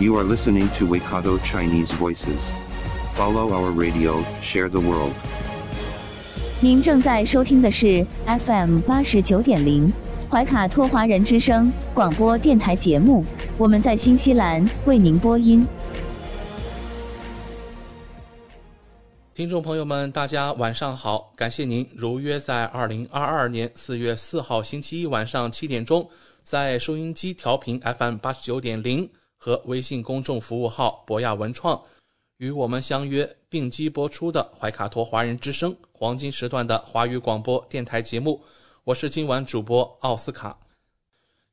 You are listening to Waikato Chinese Voices. Follow our radio, share the world. 您正在收听的是 FM 八十九点零怀卡托华人之声广播电台节目，我们在新西兰为您播音。听众朋友们，大家晚上好！感谢您如约在二零二二年四月四号星期一晚上七点钟，在收音机调频 FM 八十九点零和微信公众服务号博雅文创与我们相约并机播出的怀卡托华人之声黄金时段的华语广播电台节目。我是今晚主播奥斯卡。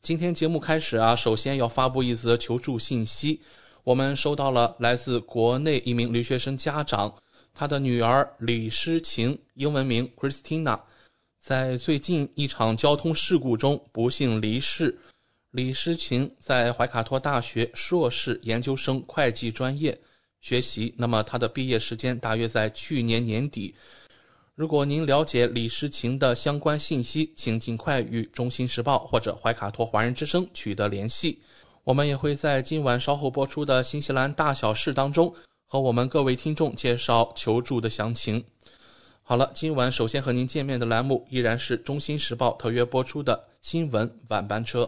今天节目开始啊，首先要发布一则求助信息，我们收到了来自国内一名留学生家长。他的女儿李诗晴，英文名 Christina，在最近一场交通事故中不幸离世。李诗晴在怀卡托大学硕士研究生会计专业学习，那么她的毕业时间大约在去年年底。如果您了解李诗晴的相关信息，请尽快与《中新时报》或者怀卡托华人之声取得联系。我们也会在今晚稍后播出的新西兰大小事当中。和我们各位听众介绍求助的详情。好了，今晚首先和您见面的栏目依然是《中新时报》特约播出的新闻晚班车。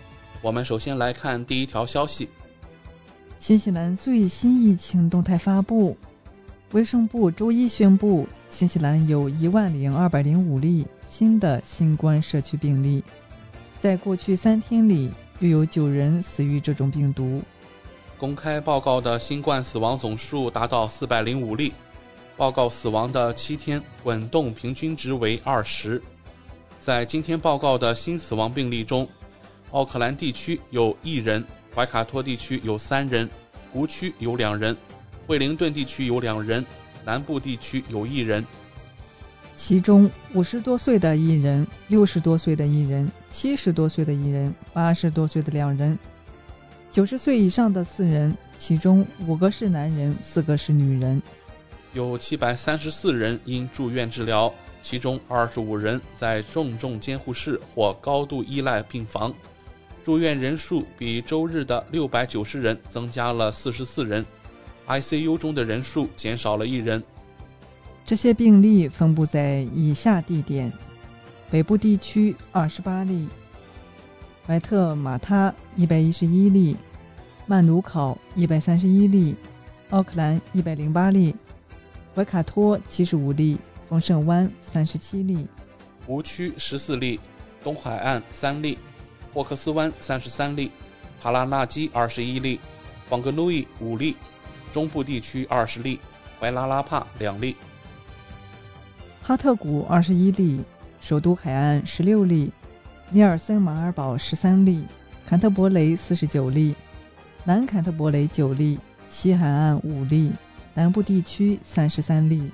我们首先来看第一条消息：新西兰最新疫情动态发布。卫生部周一宣布，新西兰有一万零二百零五例新的新冠社区病例，在过去三天里。又有九人死于这种病毒。公开报告的新冠死亡总数达到四百零五例，报告死亡的七天滚动平均值为二十。在今天报告的新死亡病例中，奥克兰地区有一人，怀卡托地区有三人，湖区有两人，惠灵顿地区有两人，南部地区有一人。其中五十多岁的一人，六十多岁的一人，七十多岁的一人，八十多岁的两人，九十岁以上的四人，其中五个是男人，四个是女人。有七百三十四人因住院治疗，其中二十五人在重症监护室或高度依赖病房，住院人数比周日的六百九十人增加了四十四人，ICU 中的人数减少了一人。这些病例分布在以下地点：北部地区二十八例，怀特马他一百一十一例，曼努考一百三十一例，奥克兰一百零八例，怀卡托七十五例，丰盛湾三十七例，湖区十四例，东海岸三例，霍克斯湾三十三例，塔拉纳基二十一例，邦格路易五例，中部地区二十例，怀拉拉帕两例。哈特谷二十一例，首都海岸十六例，尼尔森马尔堡十三例，坎特伯雷四十九例，南坎特伯雷九例，西海岸五例，南部地区三十三例。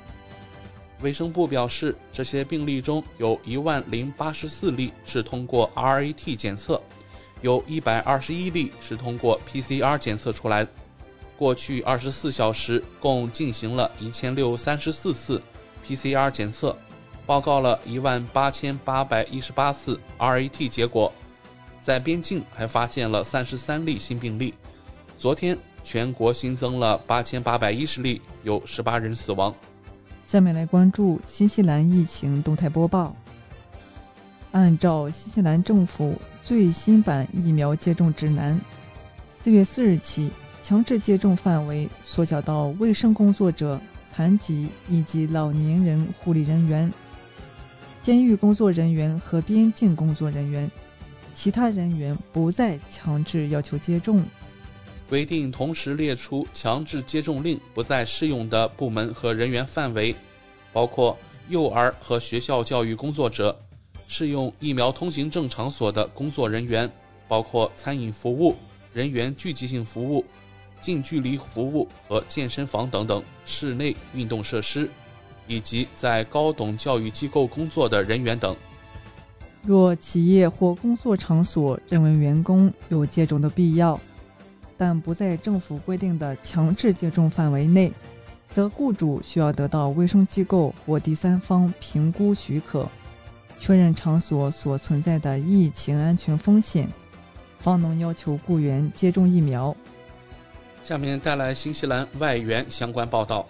卫生部表示，这些病例中有一万零八十四例是通过 RAT 检测，有一百二十一例是通过 PCR 检测出来。过去二十四小时共进行了一千六三十四次。PCR 检测报告了一万八千八百一十八次 RAT 结果，在边境还发现了三十三例新病例。昨天全国新增了八千八百一十例，有十八人死亡。下面来关注新西兰疫情动态播报。按照新西兰政府最新版疫苗接种指南，四月四日起，强制接种范围缩小到卫生工作者、残疾以及老年人护理人员、监狱工作人员和边境工作人员。其他人员不再强制要求接种。规定同时列出强制接种令不再适用的部门和人员范围，包括幼儿和学校教育工作者，适用疫苗通行证场所的工作人员，包括餐饮服务人员、聚集性服务、近距离服务和健身房等等室内运动设施，以及在高等教育机构工作的人员等。若企业或工作场所认为员工有接种的必要，但不在政府规定的强制接种范围内，则雇主需要得到卫生机构或第三方评估许可，确认场所所存在的疫情安全风险，方能要求雇员接种疫苗。下面带来新西兰外援相关报道：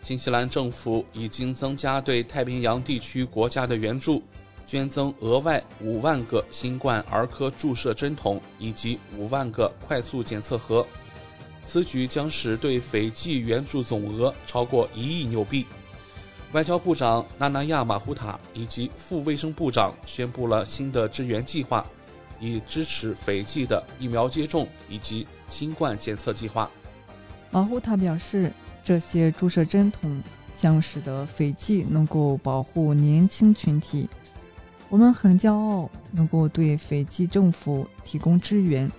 新西兰政府已经增加对太平洋地区国家的援助。捐赠额外五万个新冠儿科注射针筒以及五万个快速检测盒，此举将使对斐济援助总额超过一亿纽币。外交部长纳纳亚马胡塔以及副卫生部长宣布了新的支援计划，以支持斐济的疫苗接种以及新冠检测计划。马胡塔表示，这些注射针筒将使得斐济能够保护年轻群体。我们很骄傲能够对斐济政府提供支援，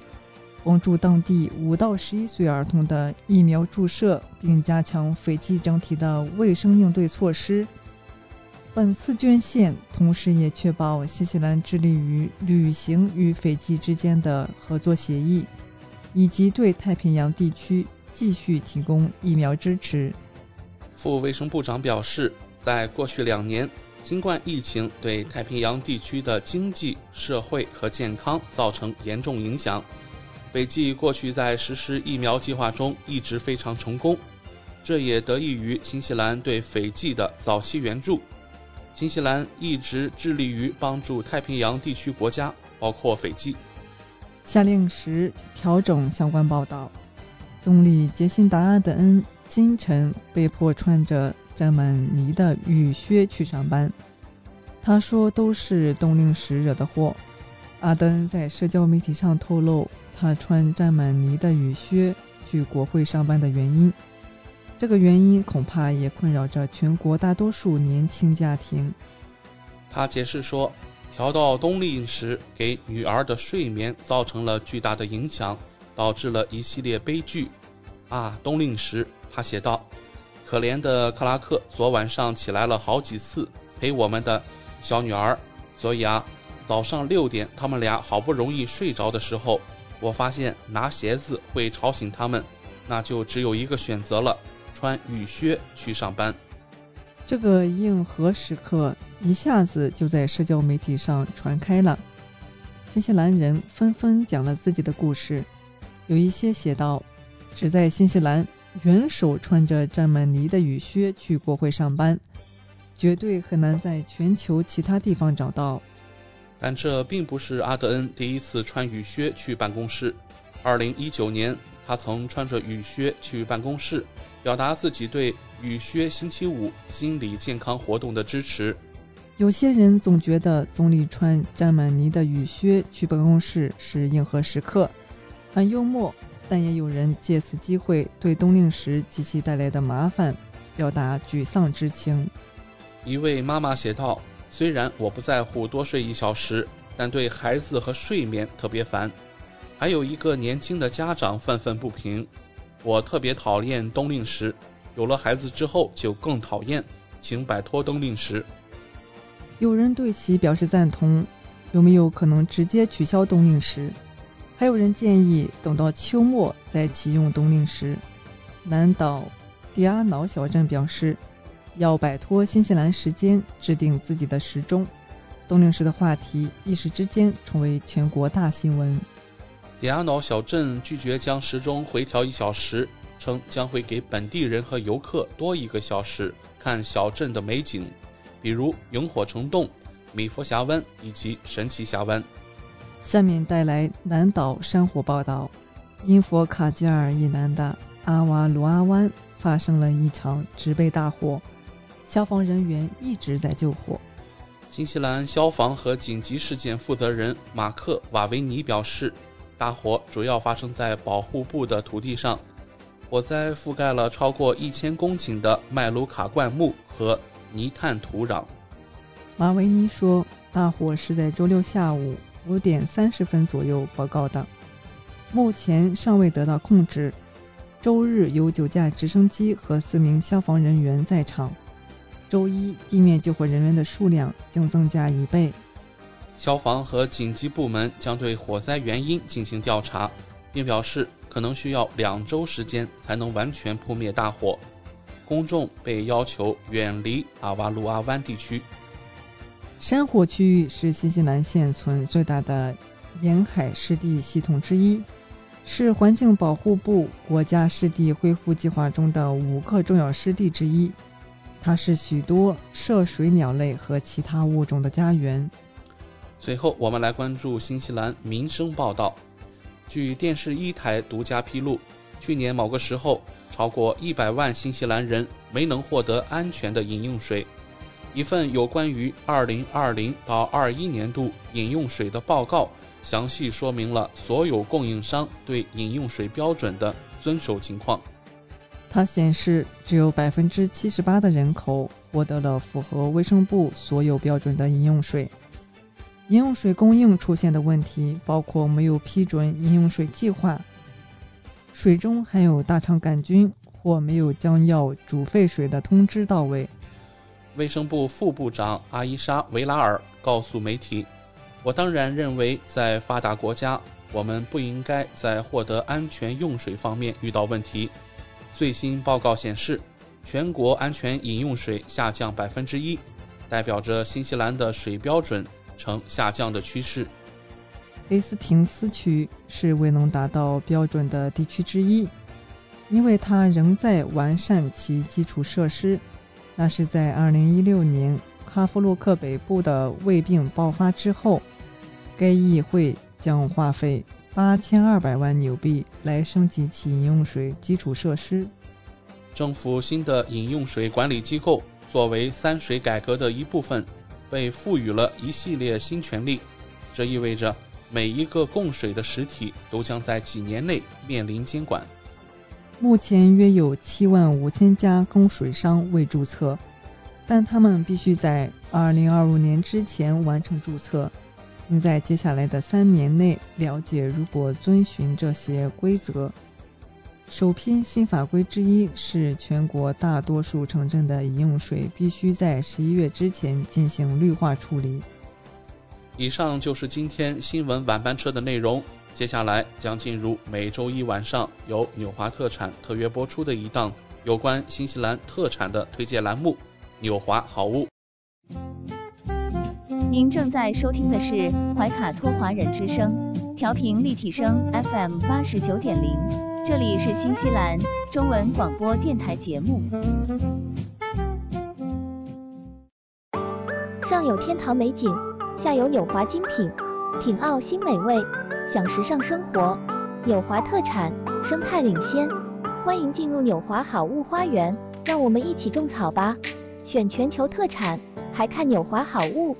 帮助当地五到十一岁儿童的疫苗注射，并加强斐济整体的卫生应对措施。本次捐献同时也确保新西兰致力于履行与斐济之间的合作协议，以及对太平洋地区继续提供疫苗支持。副卫生部长表示，在过去两年。新冠疫情对太平洋地区的经济社会和健康造成严重影响。斐济过去在实施疫苗计划中一直非常成功，这也得益于新西兰对斐济的早期援助。新西兰一直致力于帮助太平洋地区国家，包括斐济。下令时调整相关报道。总理杰辛达·阿德恩今晨被迫穿着。沾满泥的雨靴去上班，他说都是冬令时惹的祸。阿登在社交媒体上透露，他穿沾满泥的雨靴去国会上班的原因。这个原因恐怕也困扰着全国大多数年轻家庭。他解释说，调到冬令时给女儿的睡眠造成了巨大的影响，导致了一系列悲剧。啊，冬令时，他写道。可怜的克拉克昨晚上起来了好几次陪我们的小女儿，所以啊，早上六点他们俩好不容易睡着的时候，我发现拿鞋子会吵醒他们，那就只有一个选择了，穿雨靴去上班。这个硬核时刻一下子就在社交媒体上传开了，新西兰人纷纷讲了自己的故事，有一些写道：“只在新西兰。”元首穿着沾满泥的雨靴去国会上班，绝对很难在全球其他地方找到。但这并不是阿德恩第一次穿雨靴去办公室。二零一九年，他曾穿着雨靴去办公室，表达自己对雨靴星期五心理健康活动的支持。有些人总觉得总理穿沾满泥的雨靴去办公室是硬核时刻，很幽默。但也有人借此机会对冬令时及其带来的麻烦表达沮丧之情。一位妈妈写道：“虽然我不在乎多睡一小时，但对孩子和睡眠特别烦。”还有一个年轻的家长愤愤不平：“我特别讨厌冬令时，有了孩子之后就更讨厌，请摆脱冬令时。”有人对其表示赞同：“有没有可能直接取消冬令时？”还有人建议等到秋末再启用冬令时。南岛迪阿瑙小镇表示，要摆脱新西兰时间，制定自己的时钟。冬令时的话题一时之间成为全国大新闻。迪阿瑙小镇拒绝将时钟回调一小时，称将会给本地人和游客多一个小时看小镇的美景，比如萤火虫洞、米佛峡湾以及神奇峡湾。下面带来南岛山火报道。因佛卡吉尔以南的阿瓦鲁阿湾发生了一场植被大火，消防人员一直在救火。新西兰消防和紧急事件负责人马克·瓦维尼表示，大火主要发生在保护部的土地上，火灾覆盖了超过一千公顷的麦卢卡灌木和泥炭土壤。马维尼说，大火是在周六下午五点三十分左右报告的，目前尚未得到控制。周日有九架直升机和四名消防人员在场。周一，地面救火人员的数量将增加一倍。消防和紧急部门将对火灾原因进行调查，并表示可能需要两周时间才能完全扑灭大火。公众被要求远离阿瓦鲁阿湾地区。山火区域是新西兰现存最大的沿海湿地系统之一，是环境保护部国家湿地恢复计划中的五个重要湿地之一。它是许多涉水鸟类和其他物种的家园。最后，我们来关注新西兰民生报道。据电视一台独家披露，去年某个时候，超过一百万新西兰人没能获得安全的饮用水。一份有关于二零二零到二一年度饮用水的报告，详细说明了所有供应商对饮用水标准的遵守情况。它显示，只有百分之七十八的人口获得了符合卫生部所有标准的饮用水。饮用水供应出现的问题包括没有批准饮用水计划、水中含有大肠杆菌或没有将要煮沸水的通知到位。卫生部副部长阿伊莎·维拉尔告诉媒体：“我当然认为，在发达国家，我们不应该在获得安全用水方面遇到问题。”最新报告显示，全国安全饮用水下降百分之一，代表着新西兰的水标准呈下降的趋势。黑斯廷斯区是未能达到标准的地区之一，因为它仍在完善其基础设施。那是在2016年卡夫洛克北部的胃病爆发之后，该议会将花费。八千二百万纽币来升级其饮用水基础设施。政府新的饮用水管理机构作为三水改革的一部分，被赋予了一系列新权利。这意味着每一个供水的实体都将在几年内面临监管。目前约有七万五千家供水商未注册，但他们必须在二零二五年之前完成注册。并在接下来的三年内了解，如果遵循这些规则。首批新法规之一是，全国大多数城镇的饮用水必须在十一月之前进行绿化处理。以上就是今天新闻晚班车的内容，接下来将进入每周一晚上由纽华特产特约播出的一档有关新西兰特产的推荐栏目《纽华好物》。您正在收听的是怀卡托华人之声，调频立体声 FM 八十九点零，这里是新西兰中文广播电台节目。上有天堂美景，下有纽华精品，品澳新美味，享时尚生活。纽华特产，生态领先，欢迎进入纽华好物花园，让我们一起种草吧！选全球特产，还看纽华好物。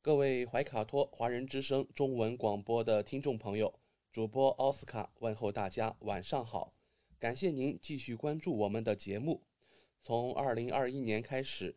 各位怀卡托华人之声中文广播的听众朋友，主播奥斯卡问候大家晚上好，感谢您继续关注我们的节目。从二零二一年开始，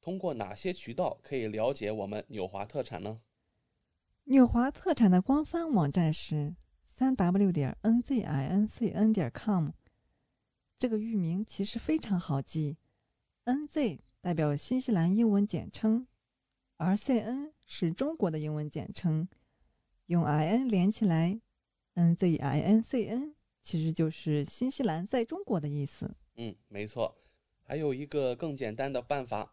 通过哪些渠道可以了解我们纽华特产呢？纽华特产的官方网站是三 w 点 n z i n c n 点 com。这个域名其实非常好记，N Z 代表新西兰英文简称，而 C N 是中国的英文简称，用 I N 连起来，N Z I N C N 其实就是新西兰在中国的意思。嗯，没错。还有一个更简单的办法，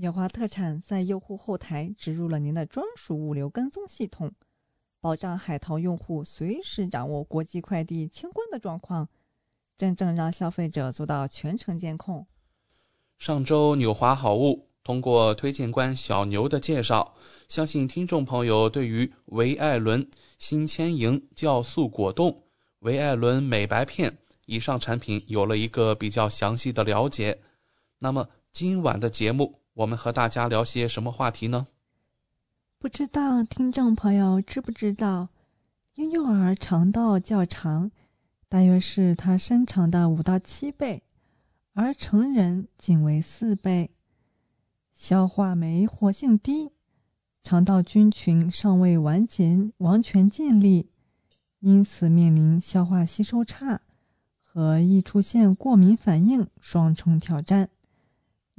纽华特产在用户后台植入了您的专属物流跟踪系统，保障海淘用户随时掌握国际快递清关的状况，真正让消费者做到全程监控。上周纽华好物通过推荐官小牛的介绍，相信听众朋友对于维艾伦新千盈酵素果冻、维艾伦美白片以上产品有了一个比较详细的了解。那么今晚的节目，我们和大家聊些什么话题呢？不知道听众朋友知不知道，婴幼儿肠道较长，大约是他身长的五到七倍。而成人仅为四倍，消化酶活性低，肠道菌群尚未完全完全建立，因此面临消化吸收差和易出现过敏反应双重挑战。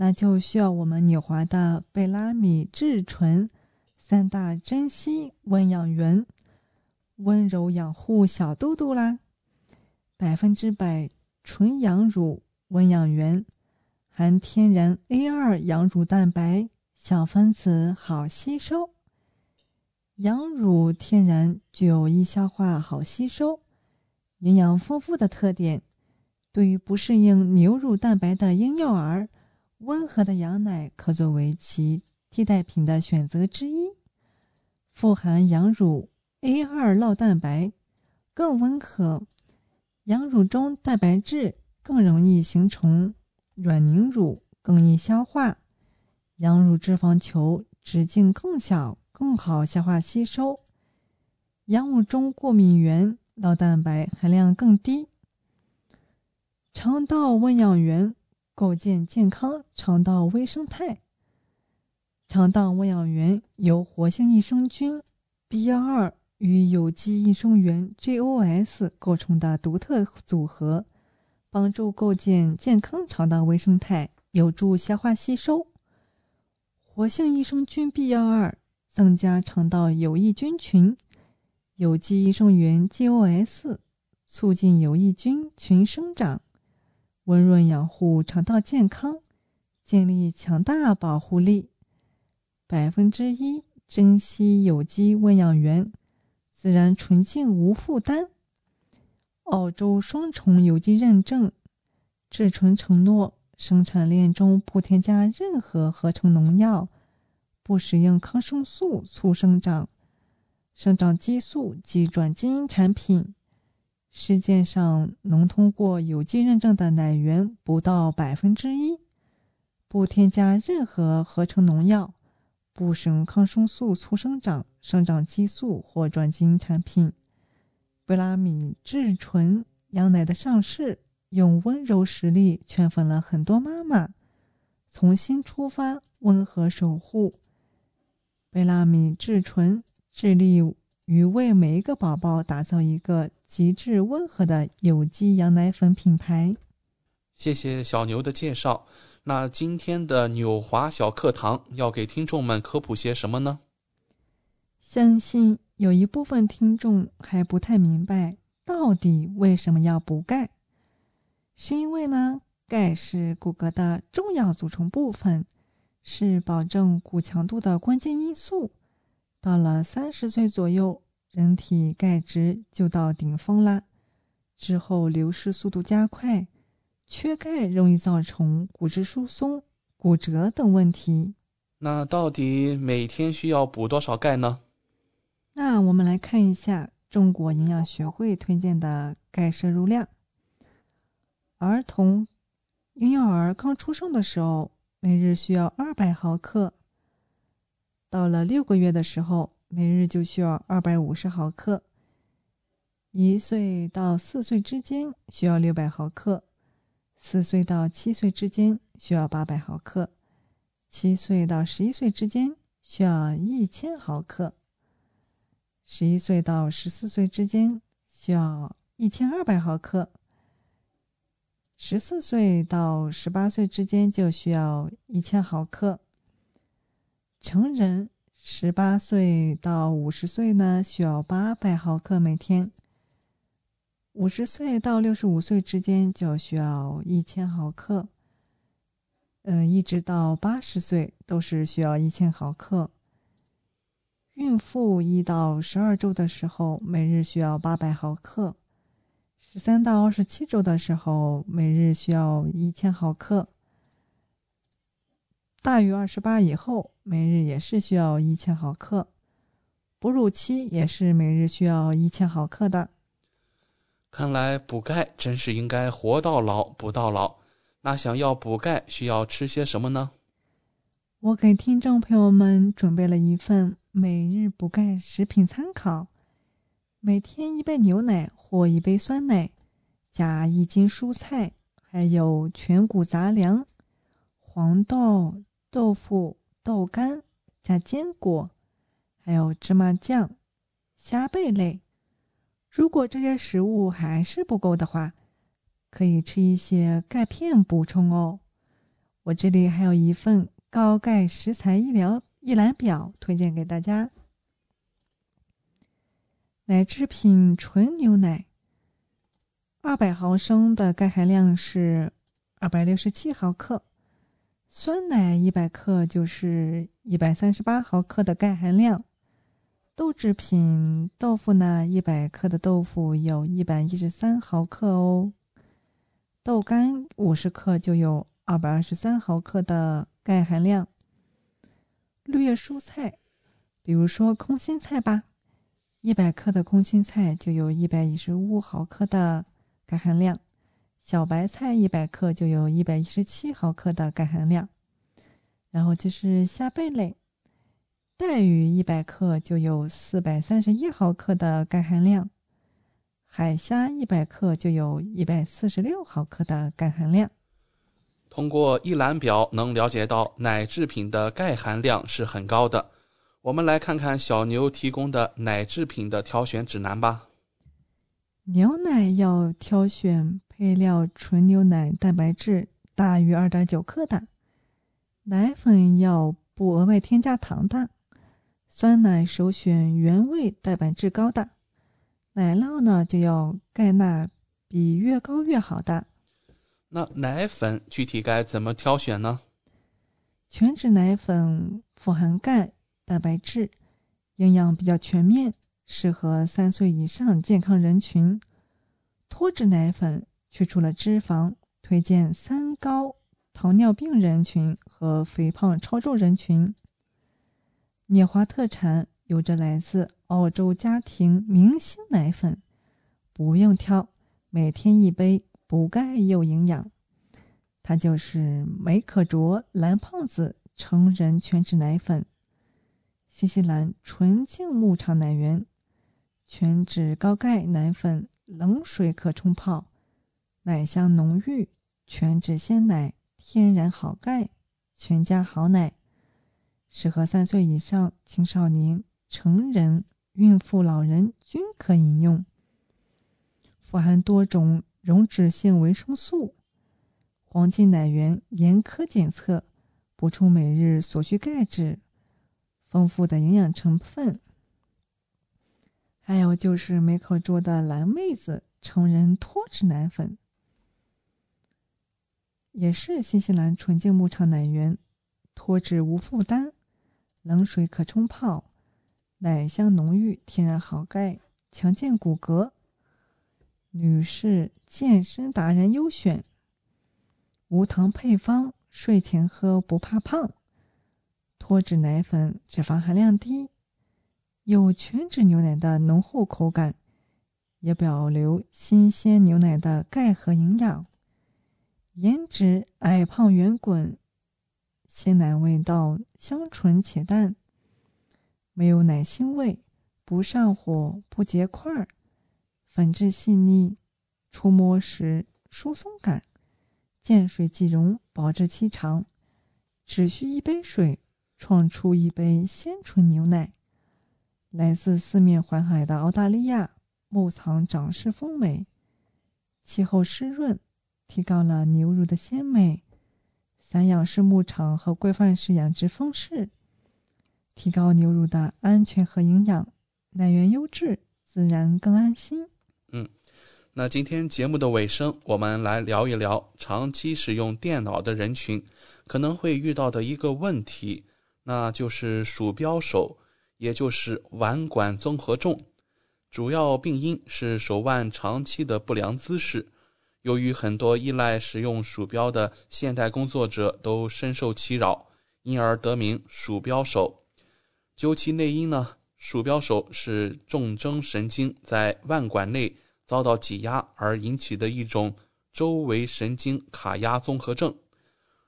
那就需要我们纽华的贝拉米至纯三大珍稀温养源，温柔养护小肚肚啦，百分之百纯羊乳。温养源含天然 A 二羊乳蛋白，小分子好吸收。羊乳天然具有易消化、好吸收、营养丰富的特点。对于不适应牛乳蛋白的婴幼儿，温和的羊奶可作为其替代品的选择之一。富含羊乳 A 二酪蛋白，更温和。羊乳中蛋白质。更容易形成软凝乳，更易消化。羊乳脂肪球直径更小，更好消化吸收。羊乳中过敏原、酪蛋白含量更低。肠道温养员构建健康肠道微生态。肠道喂养元由活性益生菌 B 幺二与有机益生元 GOS 构成的独特组合。帮助构建健康肠道微生态，有助消化吸收。活性益生菌 B 幺二增加肠道有益菌群，有机益生元 GOS 促进有益菌群生长，温润养护肠道健康，建立强大保护力。百分之一珍稀有机温养元，自然纯净无负担。澳洲双重有机认证，至纯承诺生产链中不添加任何合成农药，不使用抗生素促生长、生长激素及转基因产品。世界上能通过有机认证的奶源不到百分之一，不添加任何合成农药，不使用抗生素促生长、生长激素或转基因产品。贝拉米至纯羊奶的上市，用温柔实力圈粉了很多妈妈。从新出发，温和守护。贝拉米至纯致力于为每一个宝宝打造一个极致温和的有机羊奶粉品牌。谢谢小牛的介绍。那今天的纽华小课堂要给听众们科普些什么呢？相信有一部分听众还不太明白，到底为什么要补钙？是因为呢？钙是骨骼的重要组成部分，是保证骨强度的关键因素。到了三十岁左右，人体钙质就到顶峰啦，之后流失速度加快，缺钙容易造成骨质疏松、骨折等问题。那到底每天需要补多少钙呢？那我们来看一下中国营养学会推荐的钙摄入量，儿童。婴幼儿刚出生的时候，每日需要二百毫克；到了六个月的时候，每日就需要二百五十毫克；一岁到四岁之间需要六百毫克；四岁到七岁之间需要八百毫克；七岁到十一岁之间需要一千毫克；十一岁到十四岁之间需要一千二百毫克。十四岁到十八岁之间就需要一千毫克。成人十八岁到五十岁呢，需要八百毫克每天。五十岁到六十五岁之间就需要一千毫克。嗯，一直到八十岁都是需要一千毫克。孕妇一到十二周的时候，每日需要八百毫克。十三到二十七周的时候，每日需要一千毫克；大于二十八以后，每日也是需要一千毫克。哺乳期也是每日需要一千毫克的。看来补钙真是应该活到老补到老。那想要补钙，需要吃些什么呢？我给听众朋友们准备了一份每日补钙食品参考。每天一杯牛奶或一杯酸奶，加一斤蔬菜，还有全谷杂粮、黄豆、豆腐、豆干，加坚果，还有芝麻酱、虾贝类。如果这些食物还是不够的话，可以吃一些钙片补充哦。我这里还有一份高钙食材医疗一览表，推荐给大家。奶制品纯牛奶，二百毫升的钙含量是二百六十七毫克；酸奶一百克就是一百三十八毫克的钙含量。豆制品豆腐呢，一百克的豆腐有一百一十三毫克哦。豆干五十克就有二百二十三毫克的钙含量。绿叶蔬菜，比如说空心菜吧。一百克的空心菜就有一百一十五毫克的钙含量，小白菜一百克就有一百一十七毫克的钙含量。然后就是虾贝类，带鱼一百克就有四百三十一毫克的钙含量，海虾一百克就有一百四十六毫克的钙含量。通过一览表能了解到奶制品的钙含量是很高的。我们来看看小牛提供的奶制品的挑选指南吧。牛奶要挑选配料纯牛奶蛋白质大于二点九克的，奶粉要不额外添加糖的，酸奶首选原味蛋白质高的，奶酪呢就要钙钠比越高越好的。那奶粉具体该怎么挑选呢？全脂奶粉富含钙。蛋白质营养比较全面，适合三岁以上健康人群。脱脂奶粉去除了脂肪，推荐三高：糖尿病人群和肥胖超重人群。涅华特产有着来自澳洲家庭明星奶粉，不用挑，每天一杯，补钙又营养。它就是美可卓蓝胖子成人全脂奶粉，新西兰纯净牧场奶源，全脂高钙奶粉，冷水可冲泡，奶香浓郁，全脂鲜奶，天然好钙，全家好奶，适合三岁以上青少年、成人、孕妇、老人均可饮用，富含多种溶脂性维生素。黄金奶源严苛检测，补充每日所需钙质，丰富的营养成分。还有就是美可卓的蓝妹子成人脱脂奶粉，也是新西兰纯净牧场奶源，脱脂无负担，冷水可冲泡，奶香浓郁，天然好钙，强健骨骼，女士健身达人优选。无糖配方，睡前喝不怕胖。脱脂奶粉脂肪含量低，有全脂牛奶的浓厚口感，也保留新鲜牛奶的钙和营养。颜值矮胖圆滚，鲜奶味道香醇且淡，没有奶腥味，不上火不结块儿，粉质细腻，触摸时疏松感。见水即溶，保质期长，只需一杯水，创出一杯鲜纯牛奶。来自四面环海的澳大利亚，牧场长势丰美，气候湿润，提高了牛乳的鲜美。散养式牧场和规范式养殖方式，提高牛乳的安全和营养，奶源优质，自然更安心。嗯。那今天节目的尾声，我们来聊一聊长期使用电脑的人群可能会遇到的一个问题，那就是鼠标手，也就是腕管综合症。主要病因是手腕长期的不良姿势。由于很多依赖使用鼠标的现代工作者都深受其扰，因而得名鼠标手。究其内因呢，鼠标手是重征神经在腕管内。遭到挤压而引起的一种周围神经卡压综合症，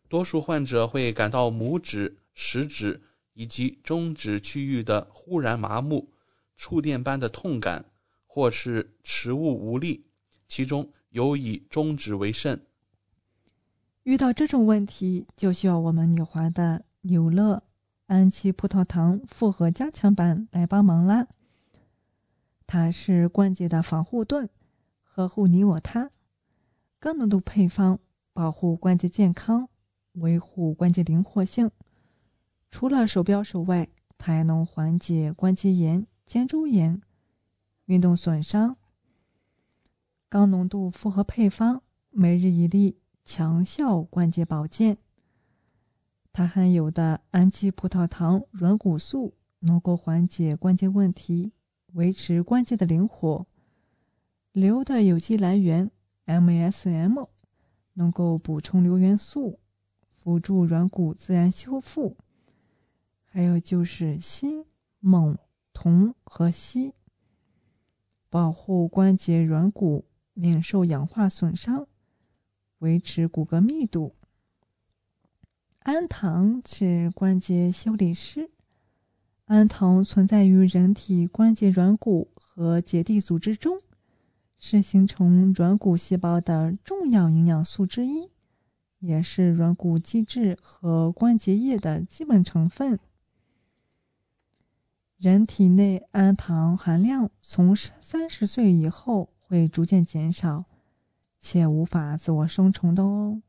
多数患者会感到拇指、食指以及中指区域的忽然麻木、触电般的痛感，或是持物无力，其中尤以中指为甚。遇到这种问题，就需要我们纽华的纽乐安琪葡萄糖复合加强版来帮忙啦。它是关节的防护盾，呵护你我他。高浓度配方保护关节健康，维护关节灵活性。除了手标手外，它还能缓解关节炎、肩周炎、运动损伤。高浓度复合配方，每日一粒，强效关节保健。它含有的氨基葡萄糖软骨素能够缓解关节问题。维持关节的灵活，硫的有机来源 MSM 能够补充硫元素，辅助软骨自然修复。还有就是锌、锰、铜和硒，保护关节软骨免受氧化损伤，维持骨骼密度。氨糖是关节修理师。氨糖存在于人体关节软骨和结缔组织中，是形成软骨细胞的重要营养素之一，也是软骨基质和关节液的基本成分。人体内氨糖含量从三十岁以后会逐渐减少，且无法自我生成的哦。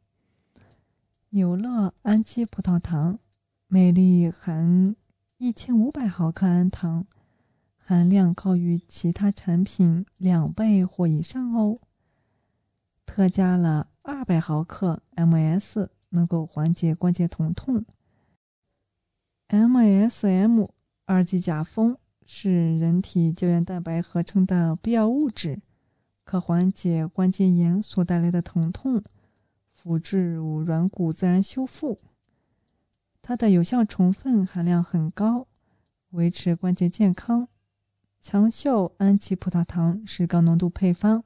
纽乐氨基葡萄糖，每粒含。一千五百毫克氨糖含量高于其他产品两倍或以上哦。特加了二百毫克 MS，能够缓解关节疼痛。MSM 二级甲酚是人体胶原蛋白合成的必要物质，可缓解关节炎所带来的疼痛，辅助软骨自然修复。它的有效成分含量很高，维持关节健康。强效氨基葡萄糖是高浓度配方，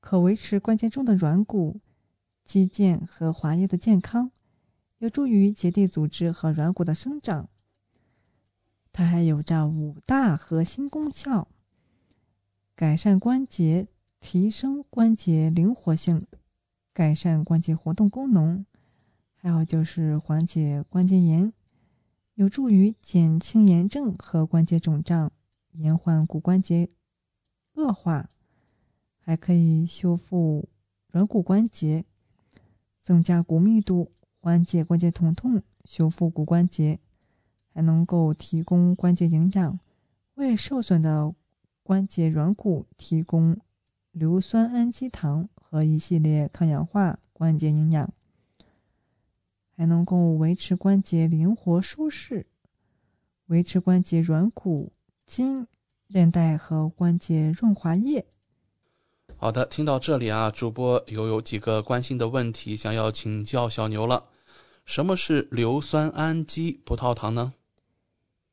可维持关节中的软骨，肌腱和滑液的健康，有助于结缔组织和软骨的生长。它还有着五大核心功效：改善关节，提升关节灵活性，改善关节活动功能，还有就是缓解关节炎，有助于减轻炎症和关节肿胀，延缓骨关节恶化，还可以修复软骨关节，增加骨密度，缓解关节疼痛，修复骨关节。还能够提供关节营养，为受损的关节软骨提供硫酸氨基糖和一系列抗氧化关节营养，还能够维持关节灵活舒适，维持关节软骨、筋、韧带和关节润滑液。好的，听到这里啊，主播又有几个关心的问题想要请教小牛了。什么是硫酸氨基葡萄糖呢？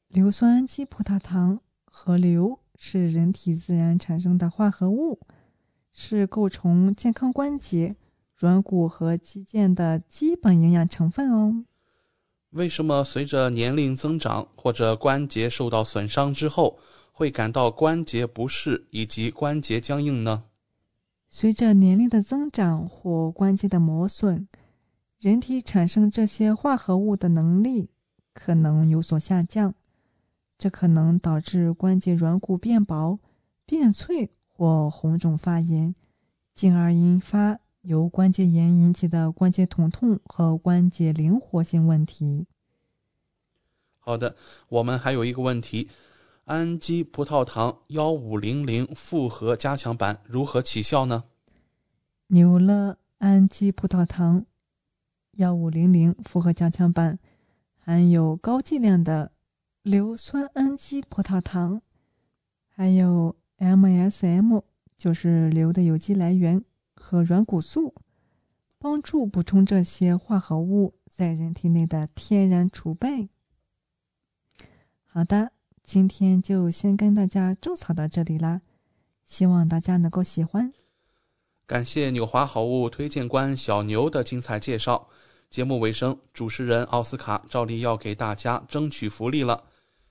硫酸氨基葡萄糖和硫是人体自然产生的化合物，是构成健康关节、软骨和肌腱的基本营养成分哦。为什么随着年龄增长或者关节受到损伤之后，会感到关节不适以及关节僵硬呢？随着年龄的增长或关节的磨损，人体产生这些化合物的能力可能有所下降。这可能导致关节软骨变薄、变脆或红肿发炎，进而引发由关节炎引起的关节疼痛和关节灵活性问题。好的，我们还有一个问题：氨基葡萄糖幺五零零复合加强版如何起效呢？牛乐氨基葡萄糖幺五零零复合加强版含有高剂量的。硫酸氨基葡萄糖，还有 MSM，就是硫的有机来源和软骨素，帮助补充这些化合物在人体内的天然储备。好的，今天就先跟大家种草到这里啦，希望大家能够喜欢。感谢纽华好物推荐官小牛的精彩介绍。节目尾声，主持人奥斯卡照例要给大家争取福利了。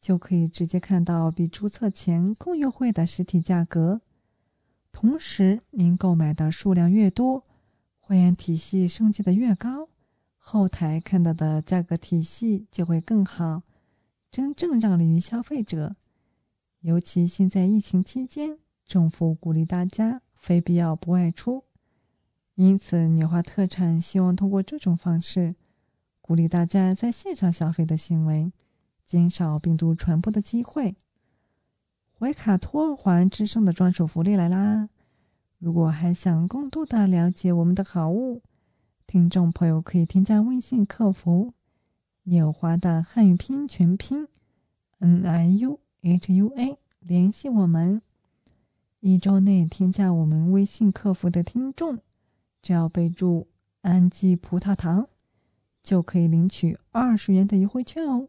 就可以直接看到比注册前更优惠的实体价格。同时，您购买的数量越多，会员体系升级的越高，后台看到的价格体系就会更好，真正让利于消费者。尤其现在疫情期间，政府鼓励大家非必要不外出，因此纽华特产希望通过这种方式，鼓励大家在线上消费的行为。减少病毒传播的机会。怀卡托华人之声的专属福利来啦！如果还想更多的了解我们的好物，听众朋友可以添加微信客服“纽华”的汉语拼音全拼 “n i u h u a” 联系我们。一周内添加我们微信客服的听众，只要备注“氨基葡萄糖”，就可以领取二十元的优惠券哦。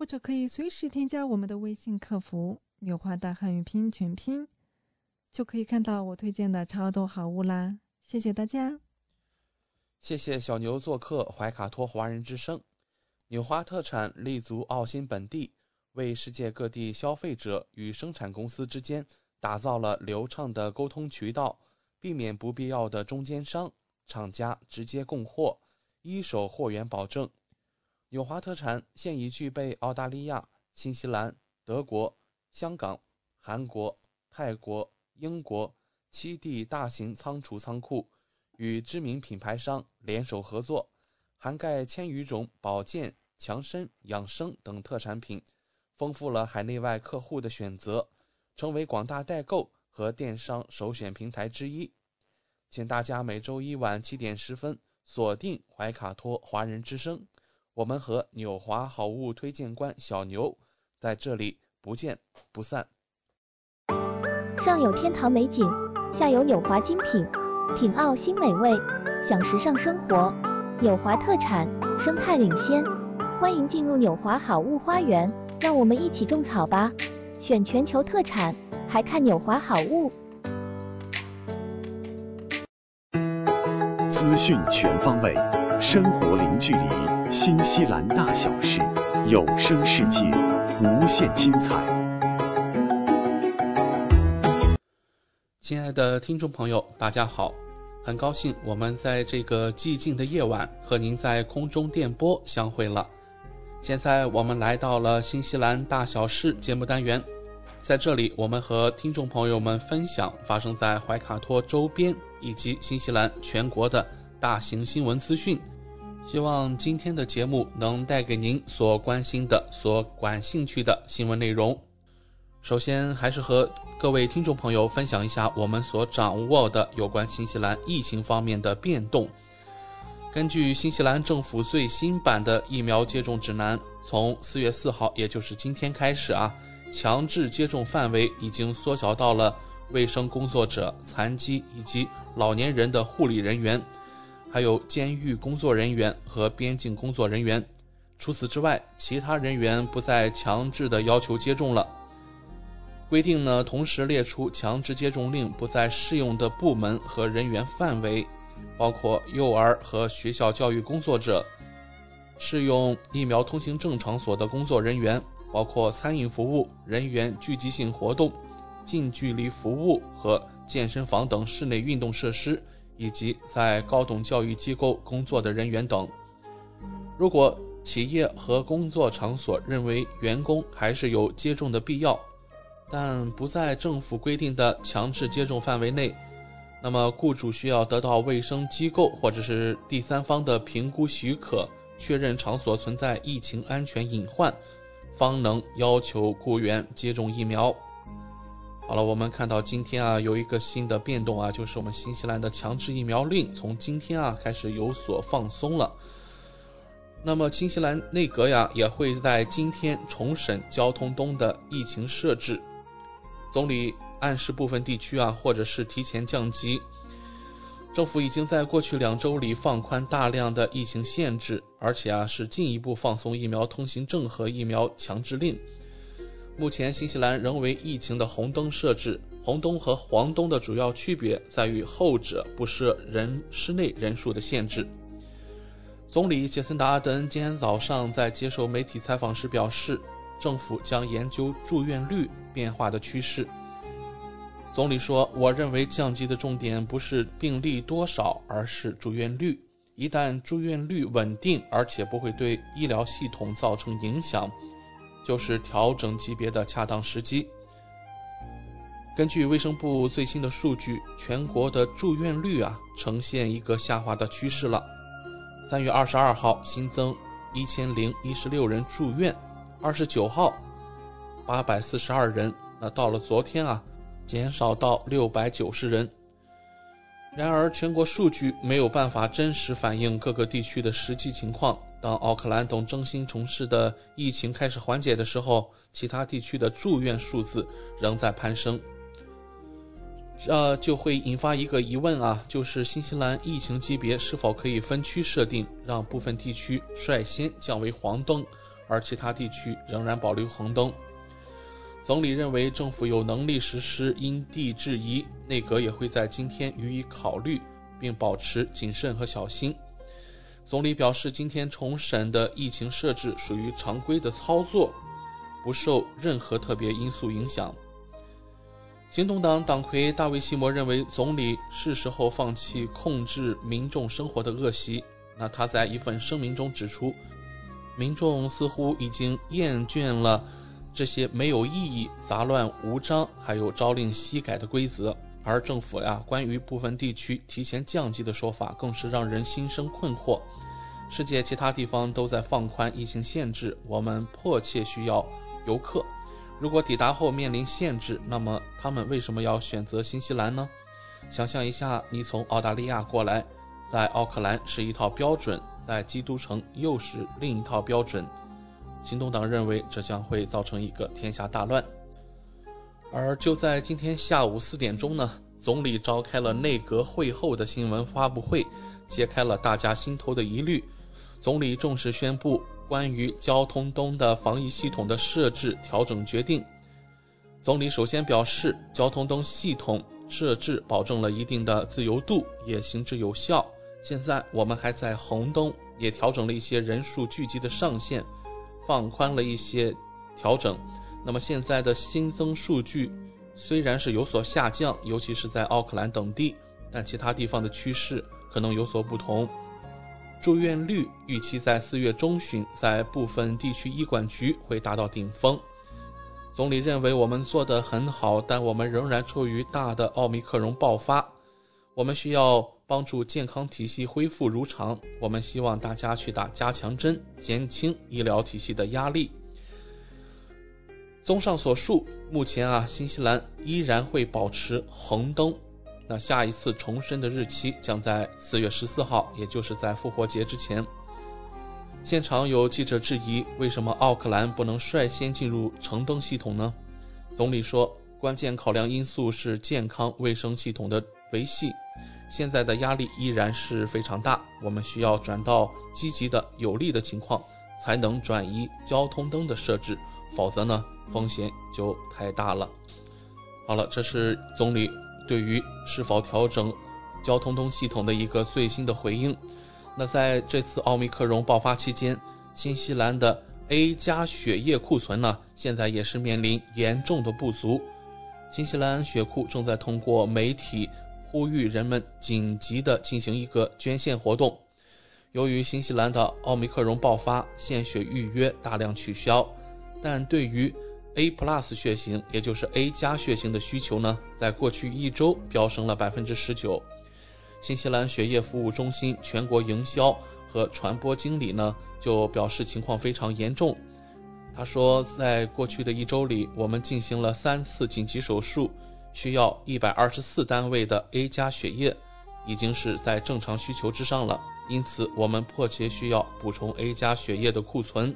或者可以随时添加我们的微信客服“纽华大汉语拼音全拼”，就可以看到我推荐的超多好物啦！谢谢大家，谢谢小牛做客怀卡托华人之声。纽华特产立足澳新本地，为世界各地消费者与生产公司之间打造了流畅的沟通渠道，避免不必要的中间商，厂家直接供货，一手货源保证。纽华特产现已具备澳大利亚、新西兰、德国、香港、韩国、泰国、英国七地大型仓储仓库，与知名品牌商联手合作，涵盖千余种保健、强身、养生等特产品，丰富了海内外客户的选择，成为广大代购和电商首选平台之一。请大家每周一晚七点十分锁定怀卡托华人之声。我们和纽华好物推荐官小牛在这里不见不散。上有天堂美景，下有纽华精品，品澳新美味，享时尚生活。纽华特产，生态领先，欢迎进入纽华好物花园，让我们一起种草吧！选全球特产，还看纽华好物。资讯全方位，生活零距离。新西兰大小事，有声世界，无限精彩。亲爱的听众朋友，大家好，很高兴我们在这个寂静的夜晚和您在空中电波相会了。现在我们来到了新西兰大小事节目单元，在这里我们和听众朋友们分享发生在怀卡托周边以及新西兰全国的大型新闻资讯。希望今天的节目能带给您所关心的、所感兴趣的新闻内容。首先，还是和各位听众朋友分享一下我们所掌握的有关新西兰疫情方面的变动。根据新西兰政府最新版的疫苗接种指南，从四月四号，也就是今天开始啊，强制接种范围已经缩小到了卫生工作者、残疾以及老年人的护理人员。还有监狱工作人员和边境工作人员，除此之外，其他人员不再强制的要求接种了。规定呢，同时列出强制接种令不再适用的部门和人员范围，包括幼儿和学校教育工作者，适用疫苗通行证场所的工作人员，包括餐饮服务人员、聚集性活动、近距离服务和健身房等室内运动设施。以及在高等教育机构工作的人员等，如果企业和工作场所认为员工还是有接种的必要，但不在政府规定的强制接种范围内，那么雇主需要得到卫生机构或者是第三方的评估许可，确认场所存在疫情安全隐患，方能要求雇员接种疫苗。好了，我们看到今天啊有一个新的变动啊，就是我们新西兰的强制疫苗令从今天啊开始有所放松了。那么新西兰内阁呀也会在今天重审交通东的疫情设置，总理暗示部分地区啊或者是提前降级。政府已经在过去两周里放宽大量的疫情限制，而且啊是进一步放松疫苗通行证和疫苗强制令。目前，新西兰仍为疫情的红灯设置。红灯和黄灯的主要区别在于后者不设人室内人数的限制。总理杰森达阿德恩今天早上在接受媒体采访时表示，政府将研究住院率变化的趋势。总理说：“我认为降级的重点不是病例多少，而是住院率。一旦住院率稳定，而且不会对医疗系统造成影响。”就是调整级别的恰当时机。根据卫生部最新的数据，全国的住院率啊呈现一个下滑的趋势了。三月二十二号新增一千零一十六人住院，二十九号八百四十二人，那到了昨天啊减少到六百九十人。然而，全国数据没有办法真实反映各个地区的实际情况。当奥克兰等中心城市的疫情开始缓解的时候，其他地区的住院数字仍在攀升，这就会引发一个疑问啊，就是新西兰疫情级别是否可以分区设定，让部分地区率先降为黄灯，而其他地区仍然保留红灯？总理认为政府有能力实施因地制宜，内阁也会在今天予以考虑，并保持谨慎和小心。总理表示，今天重审的疫情设置属于常规的操作，不受任何特别因素影响。行动党党魁大卫·西摩认为，总理是时候放弃控制民众生活的恶习，那他在一份声明中指出，民众似乎已经厌倦了这些没有意义、杂乱无章，还有朝令夕改的规则。而政府呀，关于部分地区提前降级的说法，更是让人心生困惑。世界其他地方都在放宽疫情限制，我们迫切需要游客。如果抵达后面临限制，那么他们为什么要选择新西兰呢？想象一下，你从澳大利亚过来，在奥克兰是一套标准，在基督城又是另一套标准。行动党认为这将会造成一个天下大乱。而就在今天下午四点钟呢，总理召开了内阁会后的新闻发布会，揭开了大家心头的疑虑。总理正式宣布。关于交通灯的防疫系统的设置调整决定，总理首先表示，交通灯系统设置保证了一定的自由度，也行之有效。现在我们还在红灯，也调整了一些人数聚集的上限，放宽了一些调整。那么现在的新增数据虽然是有所下降，尤其是在奥克兰等地，但其他地方的趋势可能有所不同。住院率预期在四月中旬，在部分地区医管局会达到顶峰。总理认为我们做得很好，但我们仍然处于大的奥密克戎爆发。我们需要帮助健康体系恢复如常。我们希望大家去打加强针，减轻医疗体系的压力。综上所述，目前啊，新西兰依然会保持红灯。那下一次重申的日期将在四月十四号，也就是在复活节之前。现场有记者质疑，为什么奥克兰不能率先进入橙灯系统呢？总理说，关键考量因素是健康卫生系统的维系。现在的压力依然是非常大，我们需要转到积极的、有利的情况，才能转移交通灯的设置，否则呢，风险就太大了。好了，这是总理。对于是否调整交通灯系统的一个最新的回应，那在这次奥密克戎爆发期间，新西兰的 A 加血液库存呢，现在也是面临严重的不足。新西兰血库正在通过媒体呼吁人们紧急的进行一个捐献活动。由于新西兰的奥密克戎爆发，献血预约大量取消，但对于 A plus 血型，也就是 A 加血型的需求呢，在过去一周飙升了百分之十九。新西兰血液服务中心全国营销和传播经理呢，就表示情况非常严重。他说，在过去的一周里，我们进行了三次紧急手术，需要一百二十四单位的 A 加血液，已经是在正常需求之上了。因此，我们迫切需要补充 A 加血液的库存。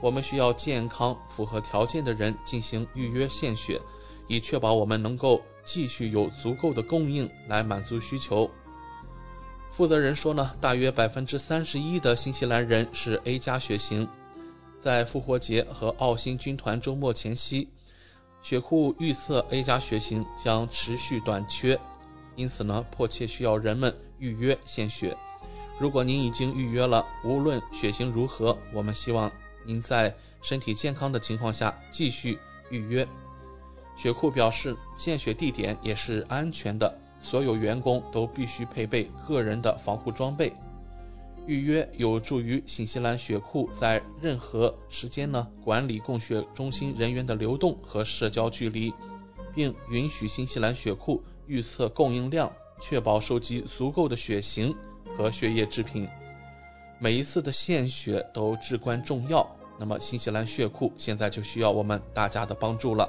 我们需要健康、符合条件的人进行预约献血，以确保我们能够继续有足够的供应来满足需求。负责人说呢，大约百分之三十一的新西兰人是 A 加血型。在复活节和奥新军团周末前夕，血库预测 A 加血型将持续短缺，因此呢，迫切需要人们预约献血。如果您已经预约了，无论血型如何，我们希望。您在身体健康的情况下继续预约。血库表示，献血地点也是安全的，所有员工都必须配备个人的防护装备。预约有助于新西兰血库在任何时间呢管理供血中心人员的流动和社交距离，并允许新西兰血库预测供应量，确保收集足够的血型和血液制品。每一次的献血都至关重要，那么新西兰血库现在就需要我们大家的帮助了。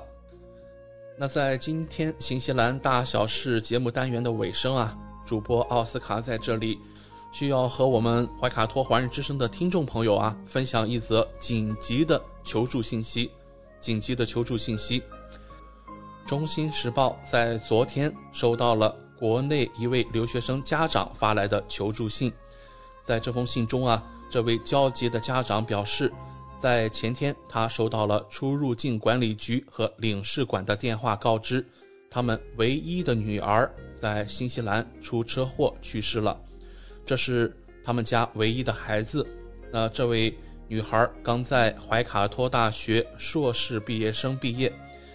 那在今天新西兰大小事节目单元的尾声啊，主播奥斯卡在这里需要和我们怀卡托华人之声的听众朋友啊分享一则紧急的求助信息。紧急的求助信息，中新时报在昨天收到了国内一位留学生家长发来的求助信。在这封信中啊，这位焦急的家长表示，在前天他收到了出入境管理局和领事馆的电话，告知他们唯一的女儿在新西兰出车祸去世了。这是他们家唯一的孩子。那这位女孩刚在怀卡托大学硕士毕业生毕业，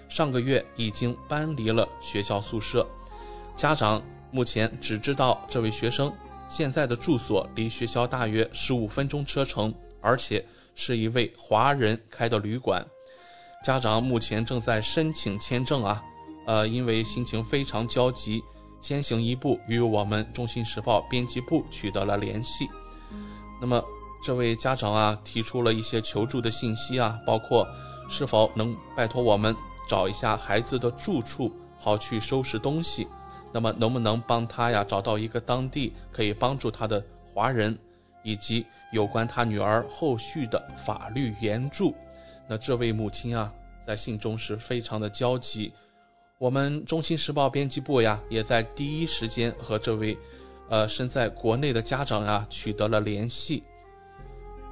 上个月已经搬离了学校宿舍。家长目前只知道这位学生。现在的住所离学校大约十五分钟车程，而且是一位华人开的旅馆。家长目前正在申请签证啊，呃，因为心情非常焦急，先行一步与我们《中新时报》编辑部取得了联系。那么，这位家长啊，提出了一些求助的信息啊，包括是否能拜托我们找一下孩子的住处，好去收拾东西。那么，能不能帮他呀找到一个当地可以帮助他的华人，以及有关他女儿后续的法律援助？那这位母亲啊，在信中是非常的焦急。我们《中新时报》编辑部呀，也在第一时间和这位，呃，身在国内的家长呀取得了联系。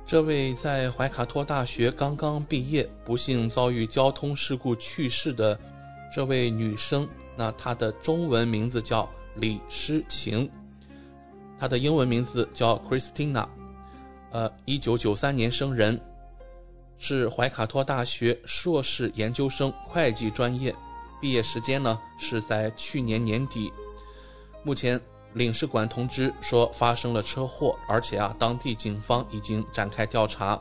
这位在怀卡托大学刚刚毕业，不幸遭遇交通事故去世的这位女生，那她的中文名字叫李诗晴，她的英文名字叫 Christina，呃，一九九三年生人。是怀卡托大学硕士研究生会计专业，毕业时间呢是在去年年底。目前领事馆通知说发生了车祸，而且啊，当地警方已经展开调查。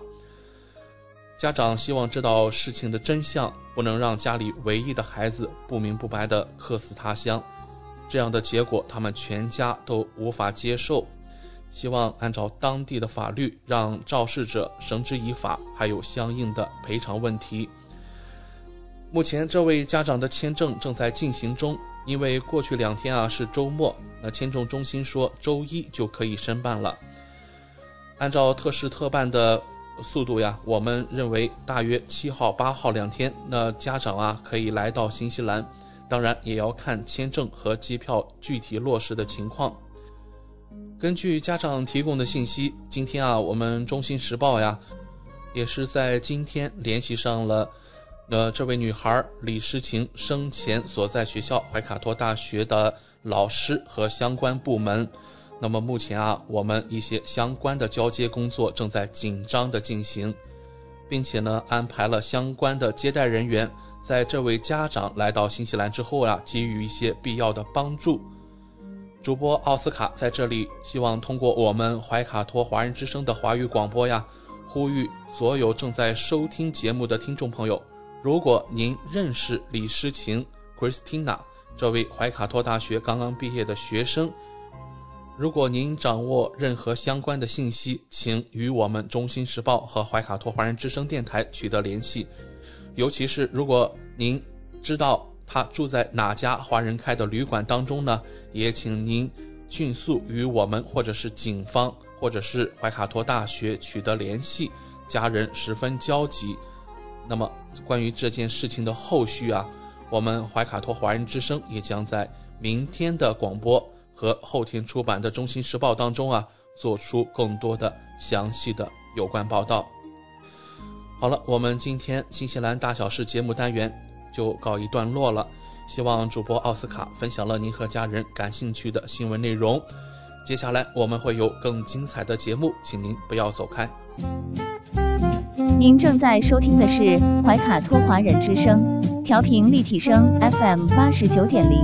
家长希望知道事情的真相，不能让家里唯一的孩子不明不白的客死他乡，这样的结果他们全家都无法接受。希望按照当地的法律，让肇事者绳之以法，还有相应的赔偿问题。目前，这位家长的签证正在进行中，因为过去两天啊是周末，那签证中心说周一就可以申办了。按照特事特办的速度呀，我们认为大约七号、八号两天，那家长啊可以来到新西兰，当然也要看签证和机票具体落实的情况。根据家长提供的信息，今天啊，我们《中心时报》呀，也是在今天联系上了，呃，这位女孩李诗晴生前所在学校怀卡托大学的老师和相关部门。那么目前啊，我们一些相关的交接工作正在紧张的进行，并且呢，安排了相关的接待人员，在这位家长来到新西兰之后啊，给予一些必要的帮助。主播奥斯卡在这里，希望通过我们怀卡托华人之声的华语广播呀，呼吁所有正在收听节目的听众朋友，如果您认识李诗晴 Christina 这位怀卡托大学刚刚毕业的学生，如果您掌握任何相关的信息，请与我们中新时报和怀卡托华人之声电台取得联系，尤其是如果您知道。他住在哪家华人开的旅馆当中呢？也请您迅速与我们或者是警方或者是怀卡托大学取得联系，家人十分焦急。那么关于这件事情的后续啊，我们怀卡托华人之声也将在明天的广播和后天出版的《中新时报》当中啊，做出更多的详细的有关报道。好了，我们今天新西兰大小事节目单元。就告一段落了，希望主播奥斯卡分享了您和家人感兴趣的新闻内容。接下来我们会有更精彩的节目，请您不要走开。您正在收听的是怀卡托华人之声，调频立体声 FM 八十九点零，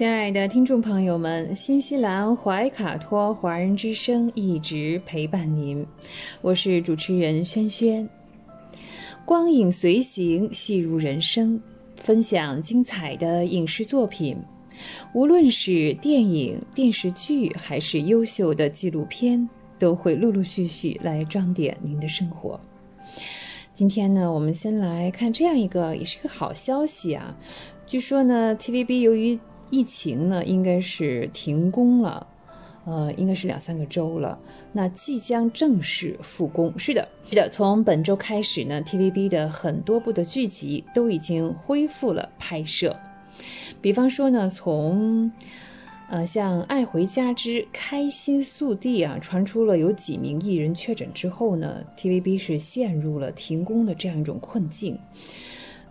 亲爱的听众朋友们，新西兰怀卡托华人之声一直陪伴您，我是主持人轩轩。光影随行，戏如人生，分享精彩的影视作品，无论是电影、电视剧，还是优秀的纪录片，都会陆陆续续来装点您的生活。今天呢，我们先来看这样一个，也是个好消息啊！据说呢，TVB 由于疫情呢应该是停工了，呃，应该是两三个周了。那即将正式复工。是的，是的，从本周开始呢，TVB 的很多部的剧集都已经恢复了拍摄。比方说呢，从呃，像《爱回家之开心速递》啊，传出了有几名艺人确诊之后呢，TVB 是陷入了停工的这样一种困境。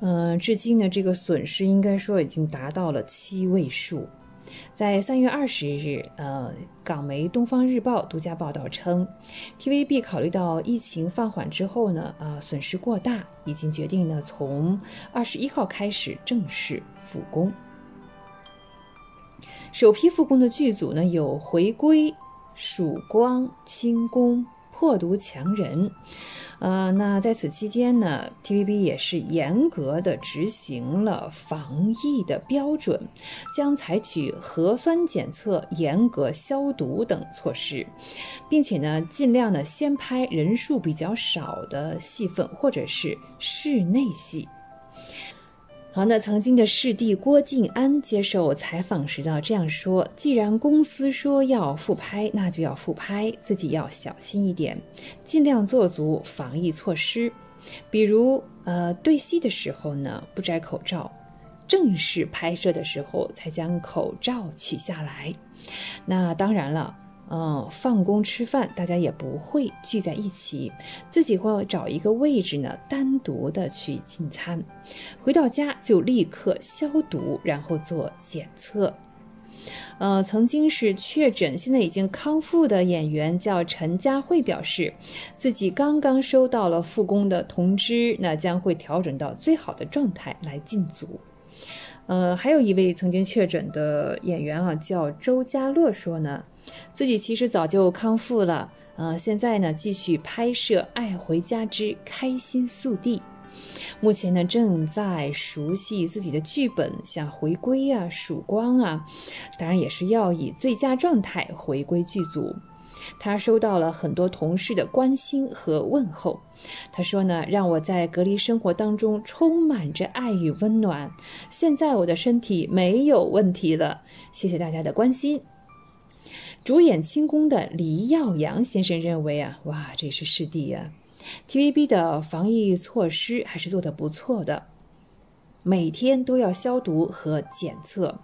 嗯，至今呢，这个损失应该说已经达到了七位数。在三月二十日，呃，港媒《东方日报》独家报道称，TVB 考虑到疫情放缓之后呢，啊，损失过大，已经决定呢，从二十一号开始正式复工。首批复工的剧组呢，有《回归》《曙光》《清宫》《破毒强人》。呃，那在此期间呢，TVB 也是严格的执行了防疫的标准，将采取核酸检测、严格消毒等措施，并且呢，尽量呢先拍人数比较少的戏份，或者是室内戏。好，那曾经的师弟郭晋安接受采访时呢这样说：“既然公司说要复拍，那就要复拍，自己要小心一点，尽量做足防疫措施，比如呃对戏的时候呢不摘口罩，正式拍摄的时候才将口罩取下来。那当然了。”嗯，放工吃饭，大家也不会聚在一起，自己会找一个位置呢，单独的去进餐。回到家就立刻消毒，然后做检测。呃，曾经是确诊，现在已经康复的演员叫陈佳慧，表示自己刚刚收到了复工的通知，那将会调整到最好的状态来进组。呃，还有一位曾经确诊的演员啊，叫周家乐，说呢。自己其实早就康复了，呃，现在呢继续拍摄《爱回家之开心速递》，目前呢正在熟悉自己的剧本，像回归啊、曙光啊，当然也是要以最佳状态回归剧组。他收到了很多同事的关心和问候，他说呢，让我在隔离生活当中充满着爱与温暖。现在我的身体没有问题了，谢谢大家的关心。主演清宫的黎耀阳先生认为啊，哇，这是师弟啊！TVB 的防疫措施还是做得不错的，每天都要消毒和检测，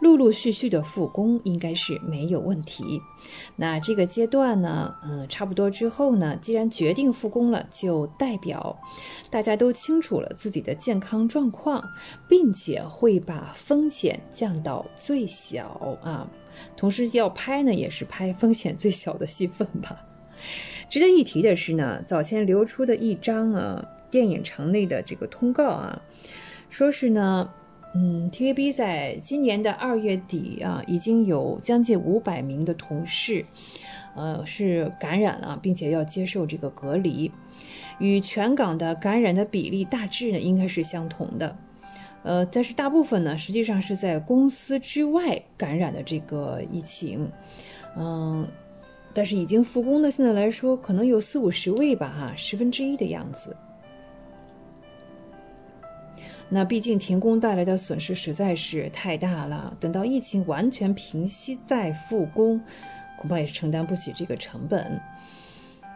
陆陆续续的复工应该是没有问题。那这个阶段呢，嗯，差不多之后呢，既然决定复工了，就代表大家都清楚了自己的健康状况，并且会把风险降到最小啊。同时要拍呢，也是拍风险最小的戏份吧。值得一提的是呢，早前流出的一张啊电影城内的这个通告啊，说是呢，嗯，TVB 在今年的二月底啊，已经有将近五百名的同事，呃，是感染了，并且要接受这个隔离，与全港的感染的比例大致呢应该是相同的。呃，但是大部分呢，实际上是在公司之外感染的这个疫情，嗯，但是已经复工的，现在来说可能有四五十位吧，哈，十分之一的样子。那毕竟停工带来的损失实在是太大了，等到疫情完全平息再复工，恐怕也是承担不起这个成本。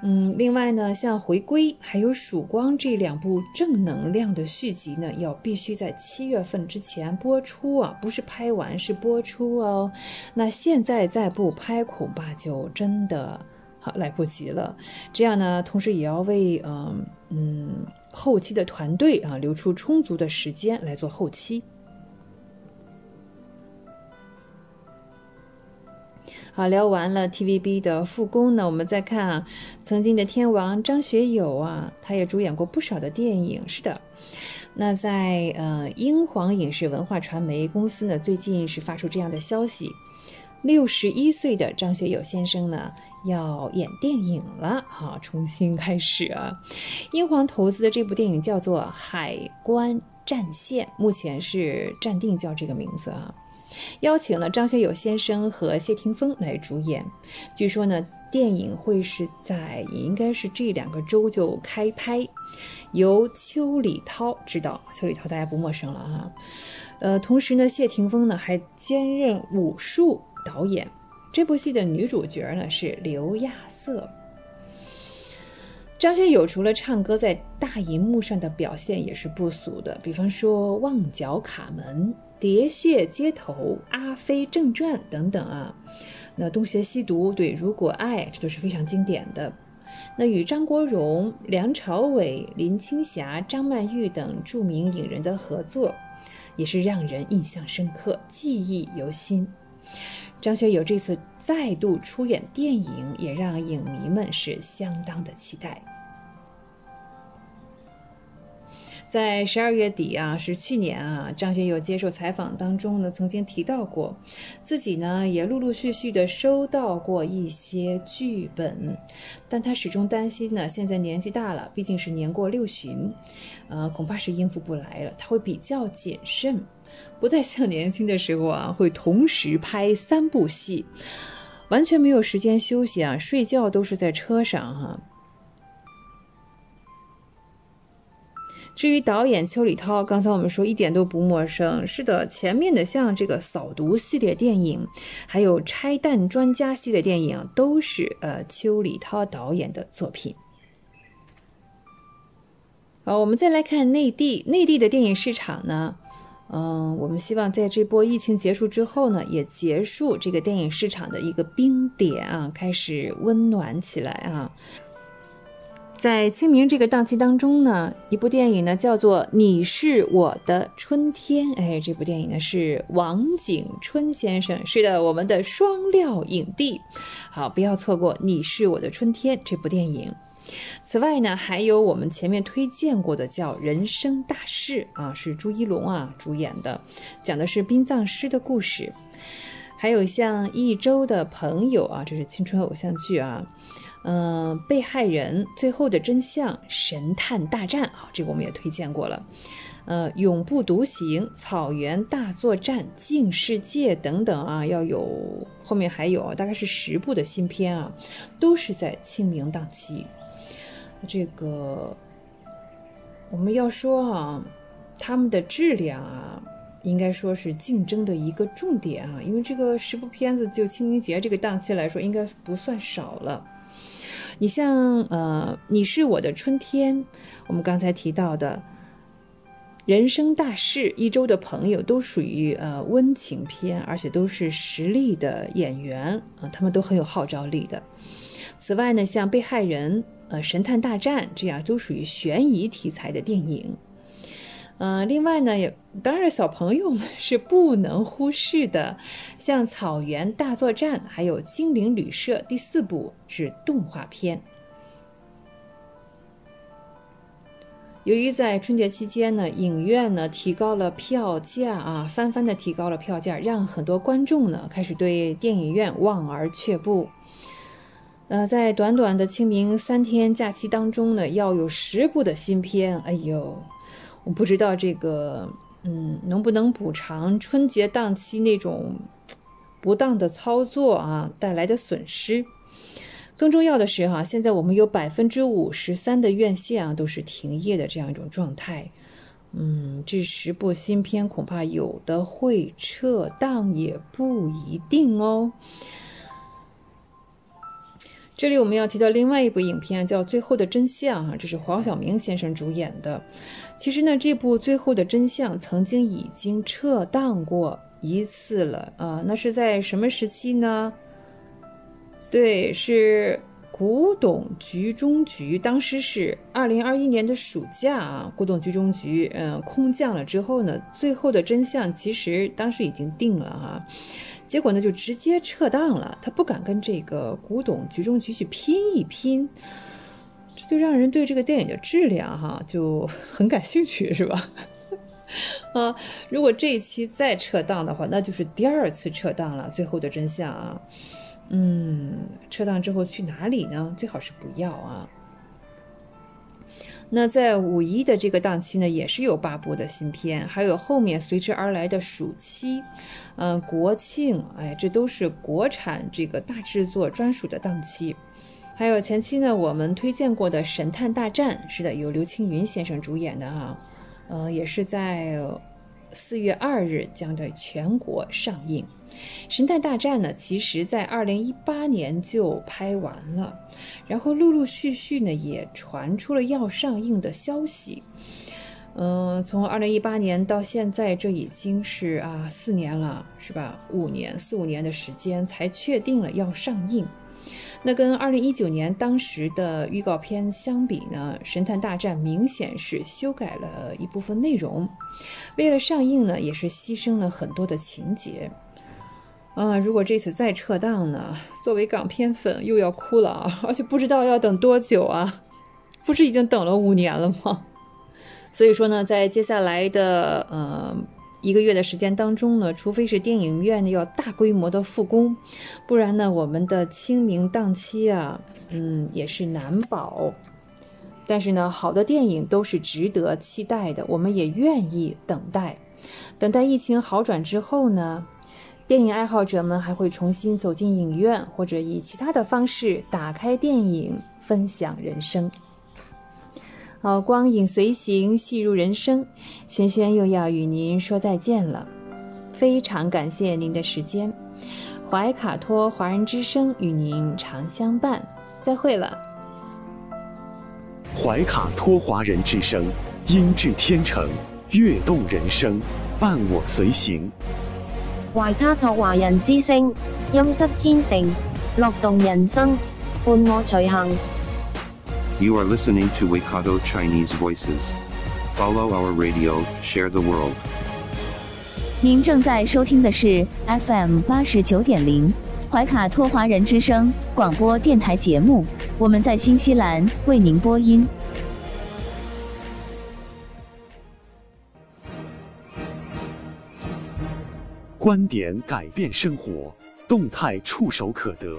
嗯，另外呢，像《回归》还有《曙光》这两部正能量的续集呢，要必须在七月份之前播出啊，不是拍完是播出哦。那现在再不拍，恐怕就真的好来不及了。这样呢，同时也要为嗯嗯后期的团队啊留出充足的时间来做后期。好，聊完了 TVB 的复工呢，我们再看啊，曾经的天王张学友啊，他也主演过不少的电影。是的，那在呃英皇影视文化传媒公司呢，最近是发出这样的消息：六十一岁的张学友先生呢要演电影了，好，重新开始啊。英皇投资的这部电影叫做《海关战线》，目前是暂定叫这个名字啊。邀请了张学友先生和谢霆锋来主演。据说呢，电影会是在也应该是这两个周就开拍，由邱礼涛执导。邱礼涛大家不陌生了哈。呃，同时呢，谢霆锋呢还兼任武术导演。这部戏的女主角呢是刘亚瑟。张学友除了唱歌，在大银幕上的表现也是不俗的，比方说《旺角卡门》《喋血街头》《阿飞正传》等等啊。那《东邪西毒》对《如果爱》这都是非常经典的。那与张国荣、梁朝伟、林青霞、张曼玉等著名影人的合作，也是让人印象深刻、记忆犹新。张学友这次再度出演电影，也让影迷们是相当的期待。在十二月底啊，是去年啊，张学友接受采访当中呢，曾经提到过，自己呢也陆陆续续的收到过一些剧本，但他始终担心呢，现在年纪大了，毕竟是年过六旬，呃，恐怕是应付不来了，他会比较谨慎，不再像年轻的时候啊，会同时拍三部戏，完全没有时间休息啊，睡觉都是在车上哈。至于导演邱礼涛，刚才我们说一点都不陌生。是的，前面的像这个扫毒系列电影，还有拆弹专家系列电影，都是呃邱礼涛导演的作品。好，我们再来看内地，内地的电影市场呢，嗯，我们希望在这波疫情结束之后呢，也结束这个电影市场的一个冰点啊，开始温暖起来啊。在清明这个档期当中呢，一部电影呢叫做《你是我的春天》。哎，这部电影呢是王景春先生，是的，我们的双料影帝。好，不要错过《你是我的春天》这部电影。此外呢，还有我们前面推荐过的叫《人生大事》啊，是朱一龙啊主演的，讲的是殡葬师的故事。还有像《一周的朋友》啊，这是青春偶像剧啊。嗯，被害人最后的真相，神探大战啊，这个我们也推荐过了。呃，永不独行，草原大作战，镜世界等等啊，要有后面还有大概是十部的新片啊，都是在清明档期。这个我们要说啊，他们的质量啊，应该说是竞争的一个重点啊，因为这个十部片子就清明节这个档期来说，应该不算少了。你像呃，你是我的春天，我们刚才提到的人生大事，一周的朋友都属于呃温情片，而且都是实力的演员啊，他们都很有号召力的。此外呢，像被害人、呃神探大战这样都属于悬疑题材的电影。嗯，另外呢，也当然小朋友们是不能忽视的，像《草原大作战》还有《精灵旅社》第四部是动画片。由于在春节期间呢，影院呢提高了票价啊，翻番的提高了票价，让很多观众呢开始对电影院望而却步。呃，在短短的清明三天假期当中呢，要有十部的新片，哎呦！我不知道这个，嗯，能不能补偿春节档期那种不当的操作啊带来的损失？更重要的是哈，现在我们有百分之五十三的院线啊都是停业的这样一种状态。嗯，这十部新片恐怕有的会撤档，也不一定哦。这里我们要提到另外一部影片，叫《最后的真相》哈，这是黄晓明先生主演的。其实呢，这部《最后的真相》曾经已经撤档过一次了啊，那是在什么时期呢？对，是古董局中局，当时是二零二一年的暑假啊，古董局中局嗯空降了之后呢，《最后的真相》其实当时已经定了哈。结果呢，就直接撤档了。他不敢跟这个古董局中局去拼一拼，这就让人对这个电影的质量哈就很感兴趣，是吧？啊，如果这一期再撤档的话，那就是第二次撤档了。最后的真相啊，嗯，撤档之后去哪里呢？最好是不要啊。那在五一的这个档期呢，也是有八部的新片，还有后面随之而来的暑期，嗯，国庆，哎，这都是国产这个大制作专属的档期。还有前期呢，我们推荐过的《神探大战》，是的，由刘青云先生主演的哈，呃，也是在四月二日将在全国上映。《神探大战》呢，其实在二零一八年就拍完了，然后陆陆续续呢也传出了要上映的消息。嗯，从二零一八年到现在，这已经是啊四年了，是吧？五年四五年的时间才确定了要上映。那跟二零一九年当时的预告片相比呢，《神探大战》明显是修改了一部分内容，为了上映呢，也是牺牲了很多的情节。啊，如果这次再撤档呢？作为港片粉又要哭了啊！而且不知道要等多久啊？不是已经等了五年了吗？所以说呢，在接下来的呃一个月的时间当中呢，除非是电影院要大规模的复工，不然呢，我们的清明档期啊，嗯，也是难保。但是呢，好的电影都是值得期待的，我们也愿意等待，等待疫情好转之后呢。电影爱好者们还会重新走进影院，或者以其他的方式打开电影，分享人生。好，光影随行，戏入人生。轩轩又要与您说再见了，非常感谢您的时间。怀卡托华人之声与您常相伴，再会了。怀卡托华人之声，音质天成，悦动人生，伴我随行。怀卡托华人之声，音质天成，乐动人生，伴我随行。You are listening to Waikato Chinese Voices. Follow our radio, share the world. 您正在收听的是 FM 八十九点零怀卡托华人之声广播电台节目，我们在新西兰为您播音。观点改变生活，动态触手可得。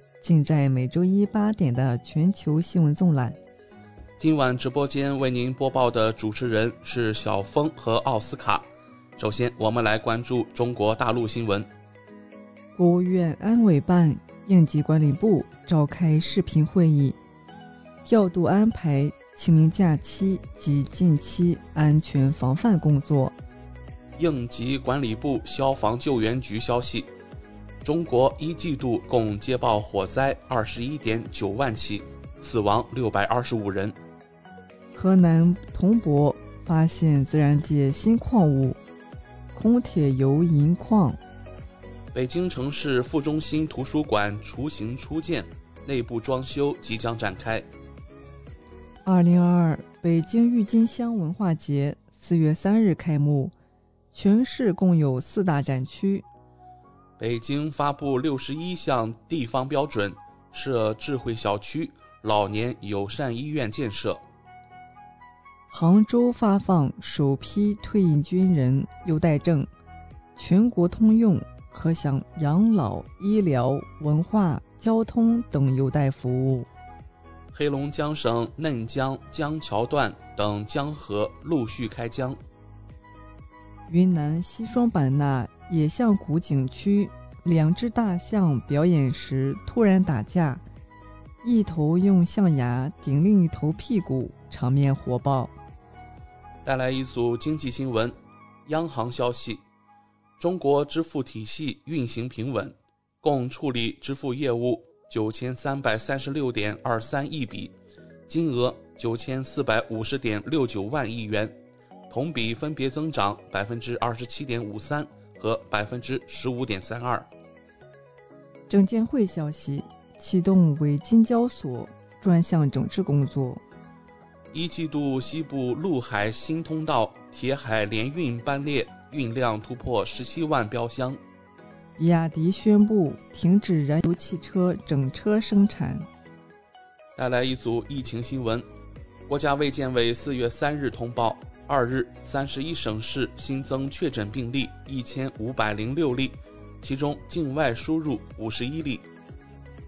尽在每周一八点的全球新闻纵览。今晚直播间为您播报的主持人是小峰和奥斯卡。首先，我们来关注中国大陆新闻。国务院安委办应急管理部召开视频会议，调度安排清明假期及近期安全防范工作。应急管理部消防救援局消息，中国一季度共接报火灾二十一点九万起，死亡六百二十五人。河南铜博发现自然界新矿物——空铁铀银矿。北京城市副中心图书馆雏形初建，内部装修即将展开。二零二二北京郁金香文化节四月三日开幕。全市共有四大展区。北京发布六十一项地方标准，设智慧小区、老年友善医院建设。杭州发放首批退役军人优待证，全国通用，可享养老、医疗、文化、交通等优待服务。黑龙江省嫩江江桥段等江河陆续开江。云南西双版纳野象谷景区，两只大象表演时突然打架，一头用象牙顶另一头屁股，场面火爆。带来一组经济新闻：央行消息，中国支付体系运行平稳，共处理支付业务九千三百三十六点二三亿笔，金额九千四百五十点六九万亿元。同比分别增长百分之二十七点五三和百分之十五点三二。证监会消息，启动为金交所专项整治工作。一季度西部陆海新通道铁海联运班列运量突破十七万标箱。比亚迪宣布停止燃油汽车整车生产。带来一组疫情新闻：国家卫健委四月三日通报，二日三十一省市新增确诊病例一千五百零六例，其中境外输入五十一例，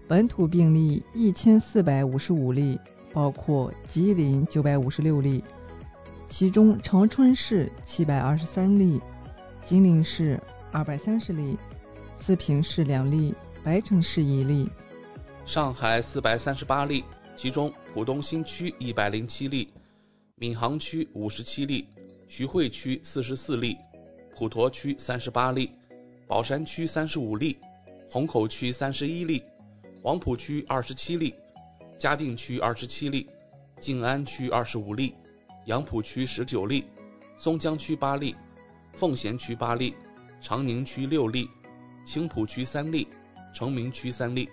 本土病例一千四百五十五例，包括吉林九百五十六例，其中长春市七百二十三例，吉林市二百三十例。四平市两例，白城市一例，上海四百三十八例，其中浦东新区一百零七例，闵行区五十七例，徐汇区四十四例，普陀区三十八例，宝山区三十五例，虹口区三十一例，黄浦区二十七例，嘉定区二十七例，静安区二十五例，杨浦区十九例，松江区八例，奉贤区八例，长宁区六例。青浦区三例，成名区三例，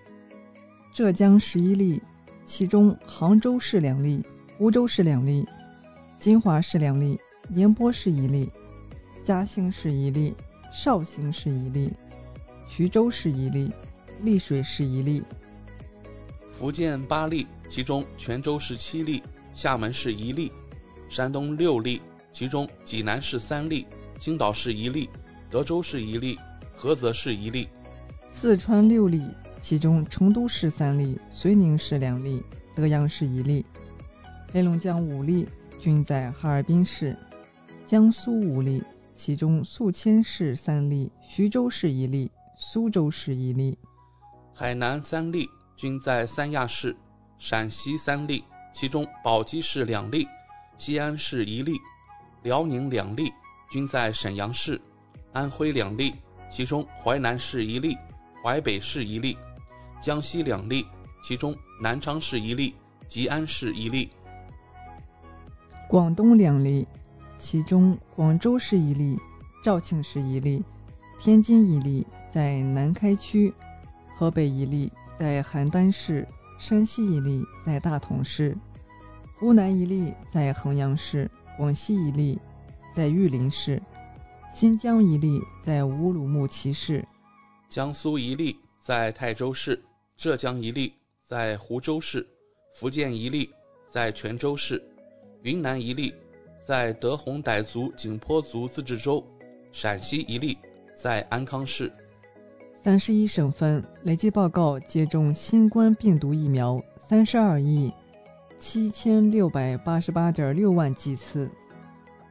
浙江十一例，其中杭州市两例，湖州市两例，金华市两例，宁波市一例，嘉兴市一例，绍兴市一例，衢州市一例，丽水市一例，福建八例，其中泉州市七例，厦门市一例，山东六例，其中济南市三例，青岛市一例，德州市一例。菏泽市一例，四川六例，其中成都市三例，遂宁市两例，德阳市一例；黑龙江五例，均在哈尔滨市；江苏五例，其中宿迁市三例，徐州市一例，苏州市一例；海南三例，均在三亚市；陕西三例，其中宝鸡市两例，西安市一例；辽宁两例，均在沈阳市；安徽两例。其中淮南市一例，淮北市一例，江西两例，其中南昌市一例，吉安市一例。广东两例，其中广州市一例，肇庆市一例，天津一例在南开区，河北一例在邯郸市，山西一例在大同市，湖南一例在衡阳市，广西一例在玉林市。新疆一例在乌鲁木齐市，江苏一例在泰州市，浙江一例在湖州市，福建一例在泉州市，云南一例在德宏傣族景颇族自治州，陕西一例在安康市。三十一省份累计报告接种新冠病毒疫苗三十二亿七千六百八十八点六万剂次。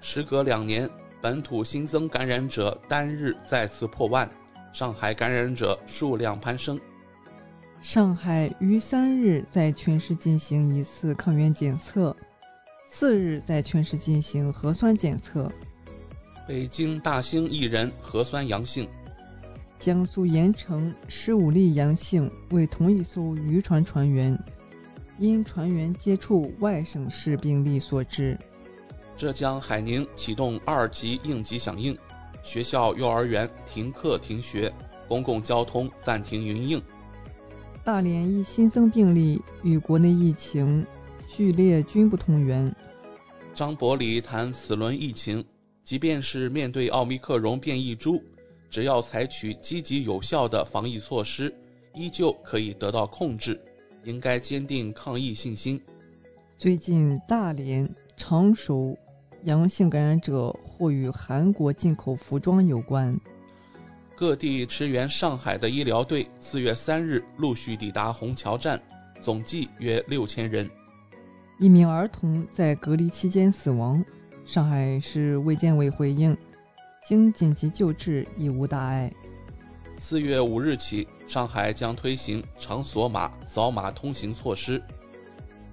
时隔两年。本土新增感染者单日再次破万，上海感染者数量攀升。上海于三日在全市进行一次抗原检测，次日在全市进行核酸检测。北京大兴一人核酸阳性。江苏盐城十五例阳性为同一艘渔船船员，因船员接触外省市病例所致。浙江海宁启动二级应急响应，学校、幼儿园停课停学，公共交通暂停营运。大连一新增病例与国内疫情序列均不同源。张伯礼谈此轮疫情，即便是面对奥密克戎变异株，只要采取积极有效的防疫措施，依旧可以得到控制。应该坚定抗疫信心。最近大连、常熟。阳性感染者或与韩国进口服装有关。各地驰援上海的医疗队四月三日陆续抵达虹桥站，总计约六千人。一名儿童在隔离期间死亡，上海市卫健委回应，经紧急救治已无大碍。四月五日起，上海将推行场所码扫码通行措施。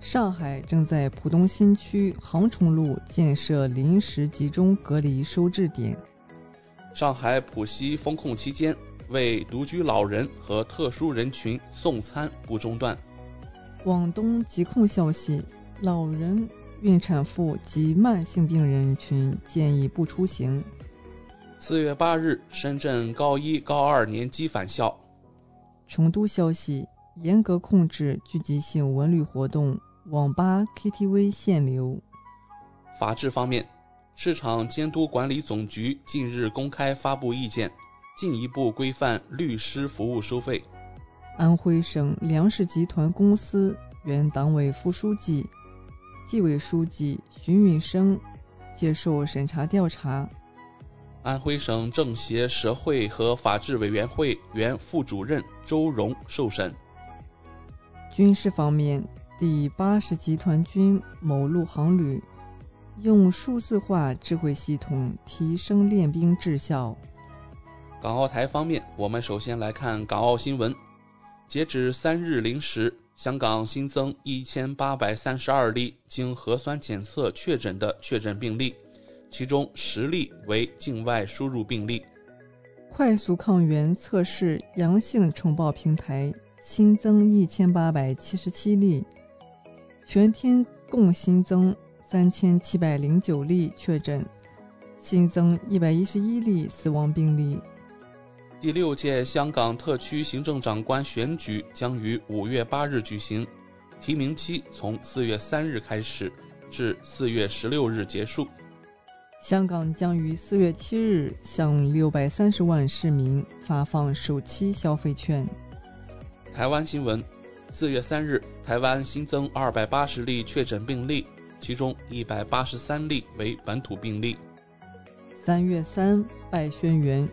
上海正在浦东新区杭崇路建设临时集中隔离收治点。上海浦西封控期间，为独居老人和特殊人群送餐不中断。广东疾控消息：老人、孕产妇及慢性病人群建议不出行。四月八日，深圳高一、高二年级返校。成都消息：严格控制聚集性文旅活动。网吧、KTV 限流。法治方面，市场监督管理总局近日公开发布意见，进一步规范律师服务收费。安徽省粮食集团公司原党委副书记、纪委书记徐允生接受审查调查。安徽省政协社会和法制委员会原副主任周荣受审。军事方面，第八十集团军某陆航旅用数字化智慧系统提升练兵质效。港澳台方面，我们首先来看港澳新闻。截止三日零时，香港新增一千八百三十二例经核酸检测确诊的确诊病例。其中十例为境外输入病例。快速抗原测试阳性呈报平台新增一千八百七十七例，全天共新增三千七百零九例确诊，新增一百一十一例死亡病例。第六届香港特区行政长官选举将于五月八日举行，提名期从四月三日开始，至四月十六日结束。香港将于四月七日向六百三十万市民发放首期消费券。台湾新闻：四月三日，台湾新增二百八十例确诊病例，其中一百八十三例为本土病例。三月三拜轩辕，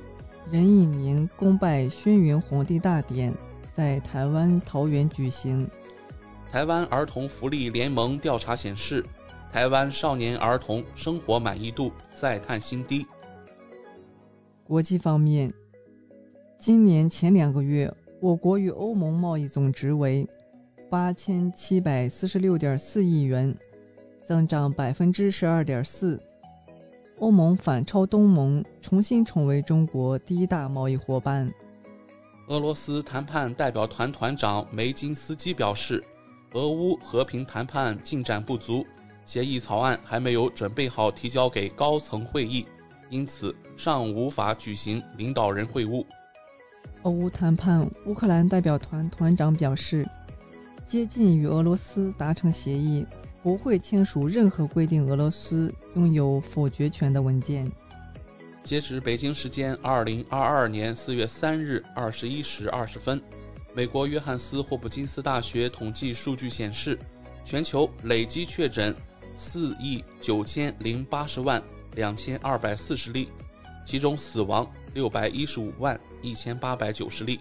壬寅年公拜轩辕皇帝大典在台湾桃园举行。台湾儿童福利联盟调查显示。台湾少年儿童生活满意度再探新低。国际方面，今年前两个月，我国与欧盟贸易总值为八千七百四十六点四亿元，增长百分之十二点四。欧盟反超东盟，重新成为中国第一大贸易伙伴。俄罗斯谈判代表团团长梅金斯基表示，俄乌和平谈判进展不足。协议草案还没有准备好提交给高层会议，因此尚无法举行领导人会晤。俄乌谈判，乌克兰代表团团长表示，接近与俄罗斯达成协议，不会签署任何规定俄罗斯拥有否决权的文件。截止北京时间二零二二年四月三日二十一时二十分，美国约翰斯霍普金斯大学统计数据显示，全球累计确诊。四亿九千零八十万两千二百四十例，其中死亡六百一十五万一千八百九十例。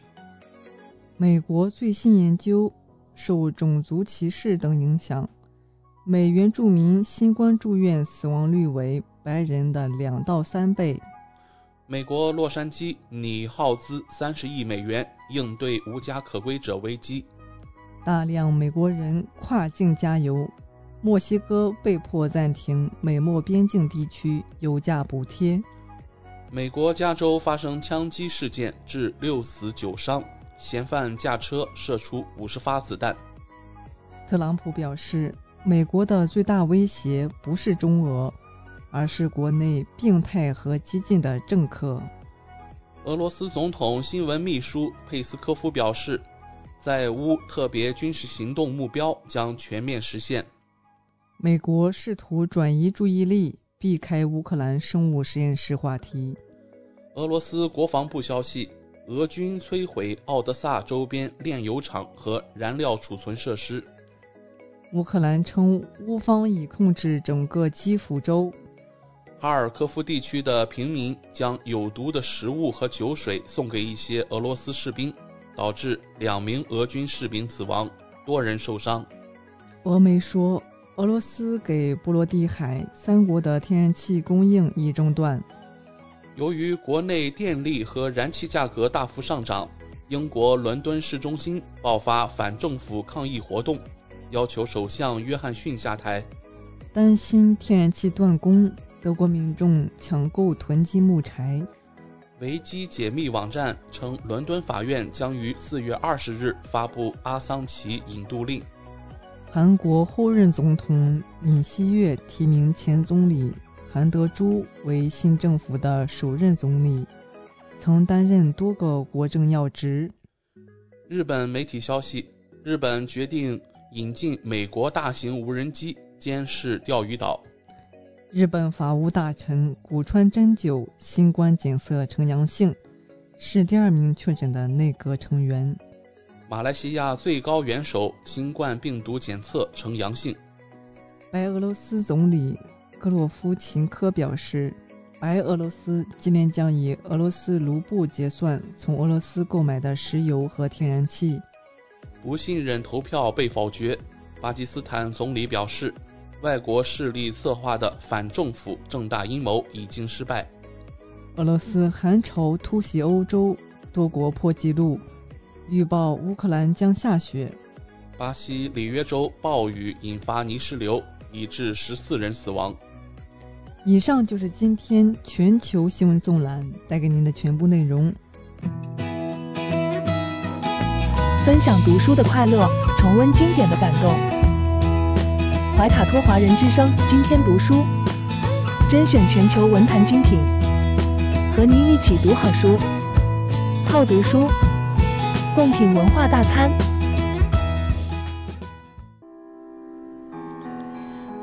美国最新研究，受种族歧视等影响，美原住民新冠住院死亡率为白人的两到三倍。美国洛杉矶拟耗资三十亿美元应对无家可归者危机。大量美国人跨境加油。墨西哥被迫暂停美墨边境地区油价补贴。美国加州发生枪击事件，致六死九伤，嫌犯驾车射出五十发子弹。特朗普表示，美国的最大威胁不是中俄，而是国内病态和激进的政客。俄罗斯总统新闻秘书佩斯科夫表示，在乌特别军事行动目标将全面实现。美国试图转移注意力，避开乌克兰生物实验室话题。俄罗斯国防部消息，俄军摧毁奥德萨周边炼油厂和燃料储存设施。乌克兰称，乌方已控制整个基辅州。哈尔科夫地区的平民将有毒的食物和酒水送给一些俄罗斯士兵，导致两名俄军士兵死亡，多人受伤。俄媒说。俄罗斯给波罗的海三国的天然气供应已中断。由于国内电力和燃气价格大幅上涨，英国伦敦市中心爆发反政府抗议活动，要求首相约翰逊下台。担心天然气断供，德国民众抢购囤积木柴。维基解密网站称，伦敦法院将于四月二十日发布阿桑奇引渡令。韩国后任总统尹锡悦提名前总理韩德洙为新政府的首任总理，曾担任多个国政要职。日本媒体消息，日本决定引进美国大型无人机监视钓鱼岛。日本法务大臣古川真久新冠检测呈阳性，是第二名确诊的内阁成员。马来西亚最高元首新冠病毒检测呈阳性。白俄罗斯总理格洛夫琴科表示，白俄罗斯今年将以俄罗斯卢布结算从俄罗斯购买的石油和天然气。不信任投票被否决。巴基斯坦总理表示，外国势力策划的反政府正大阴谋已经失败。俄罗斯寒潮突袭欧洲，多国破纪录，预报乌克兰将下雪。巴西里约州暴雨引发泥石流，已致十四人死亡。以上就是今天全球新闻纵览带给您的全部内容。分享读书的快乐，重温经典的感动。怀卡托华人之声今天读书，甄选全球文坛精品，和您一起读好书，好读书，共品文化大餐。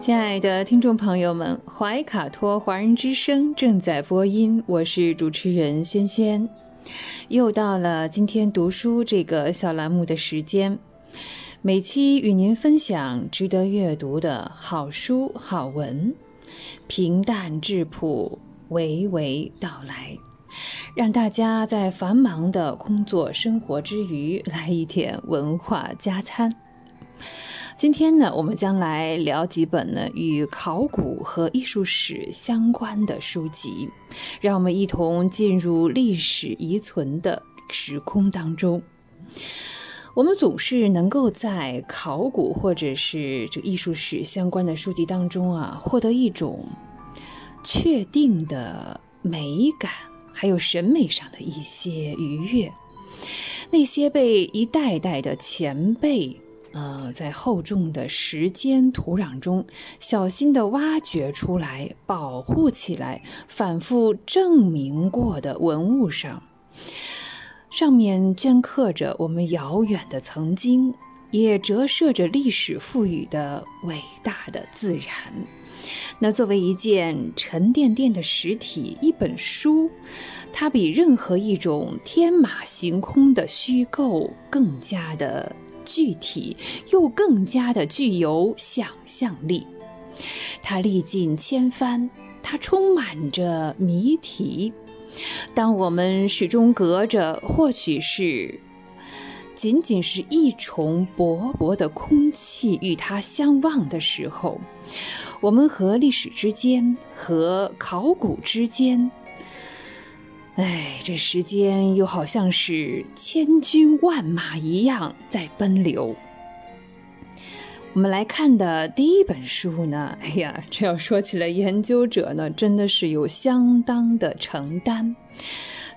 亲爱的听众朋友们，怀卡托华人之声正在播音，我是主持人轩轩。又到了今天读书这个小栏目的时间，每期与您分享值得阅读的好书好文，平淡质朴，娓娓道来，让大家在繁忙的工作生活之余来一点文化加餐。今天呢，我们将来聊几本呢与考古和艺术史相关的书籍，让我们一同进入历史遗存的时空当中。我们总是能够在考古或者是这艺术史相关的书籍当中啊，获得一种确定的美感，还有审美上的一些愉悦。那些被一代代的前辈。呃，在厚重的时间土壤中，小心地挖掘出来、保护起来、反复证明过的文物上，上面镌刻着我们遥远的曾经，也折射着历史赋予的伟大的自然。那作为一件沉甸甸的实体，一本书，它比任何一种天马行空的虚构更加的。具体又更加的具有想象力，它历尽千帆，它充满着谜题。当我们始终隔着或许是仅仅是一重薄薄的空气与它相望的时候，我们和历史之间，和考古之间。哎，这时间又好像是千军万马一样在奔流。我们来看的第一本书呢，哎呀，这要说起来，研究者呢真的是有相当的承担，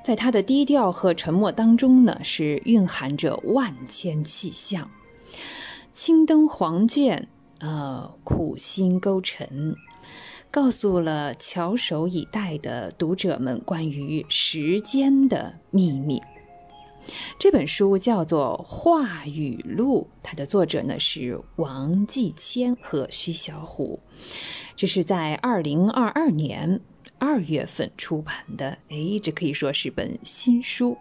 在他的低调和沉默当中呢，是蕴含着万千气象。青灯黄卷，呃，苦心勾陈。告诉了翘首以待的读者们关于时间的秘密。这本书叫做《话语录》，它的作者呢是王继谦和徐小虎。这是在二零二二年二月份出版的，哎，这可以说是本新书。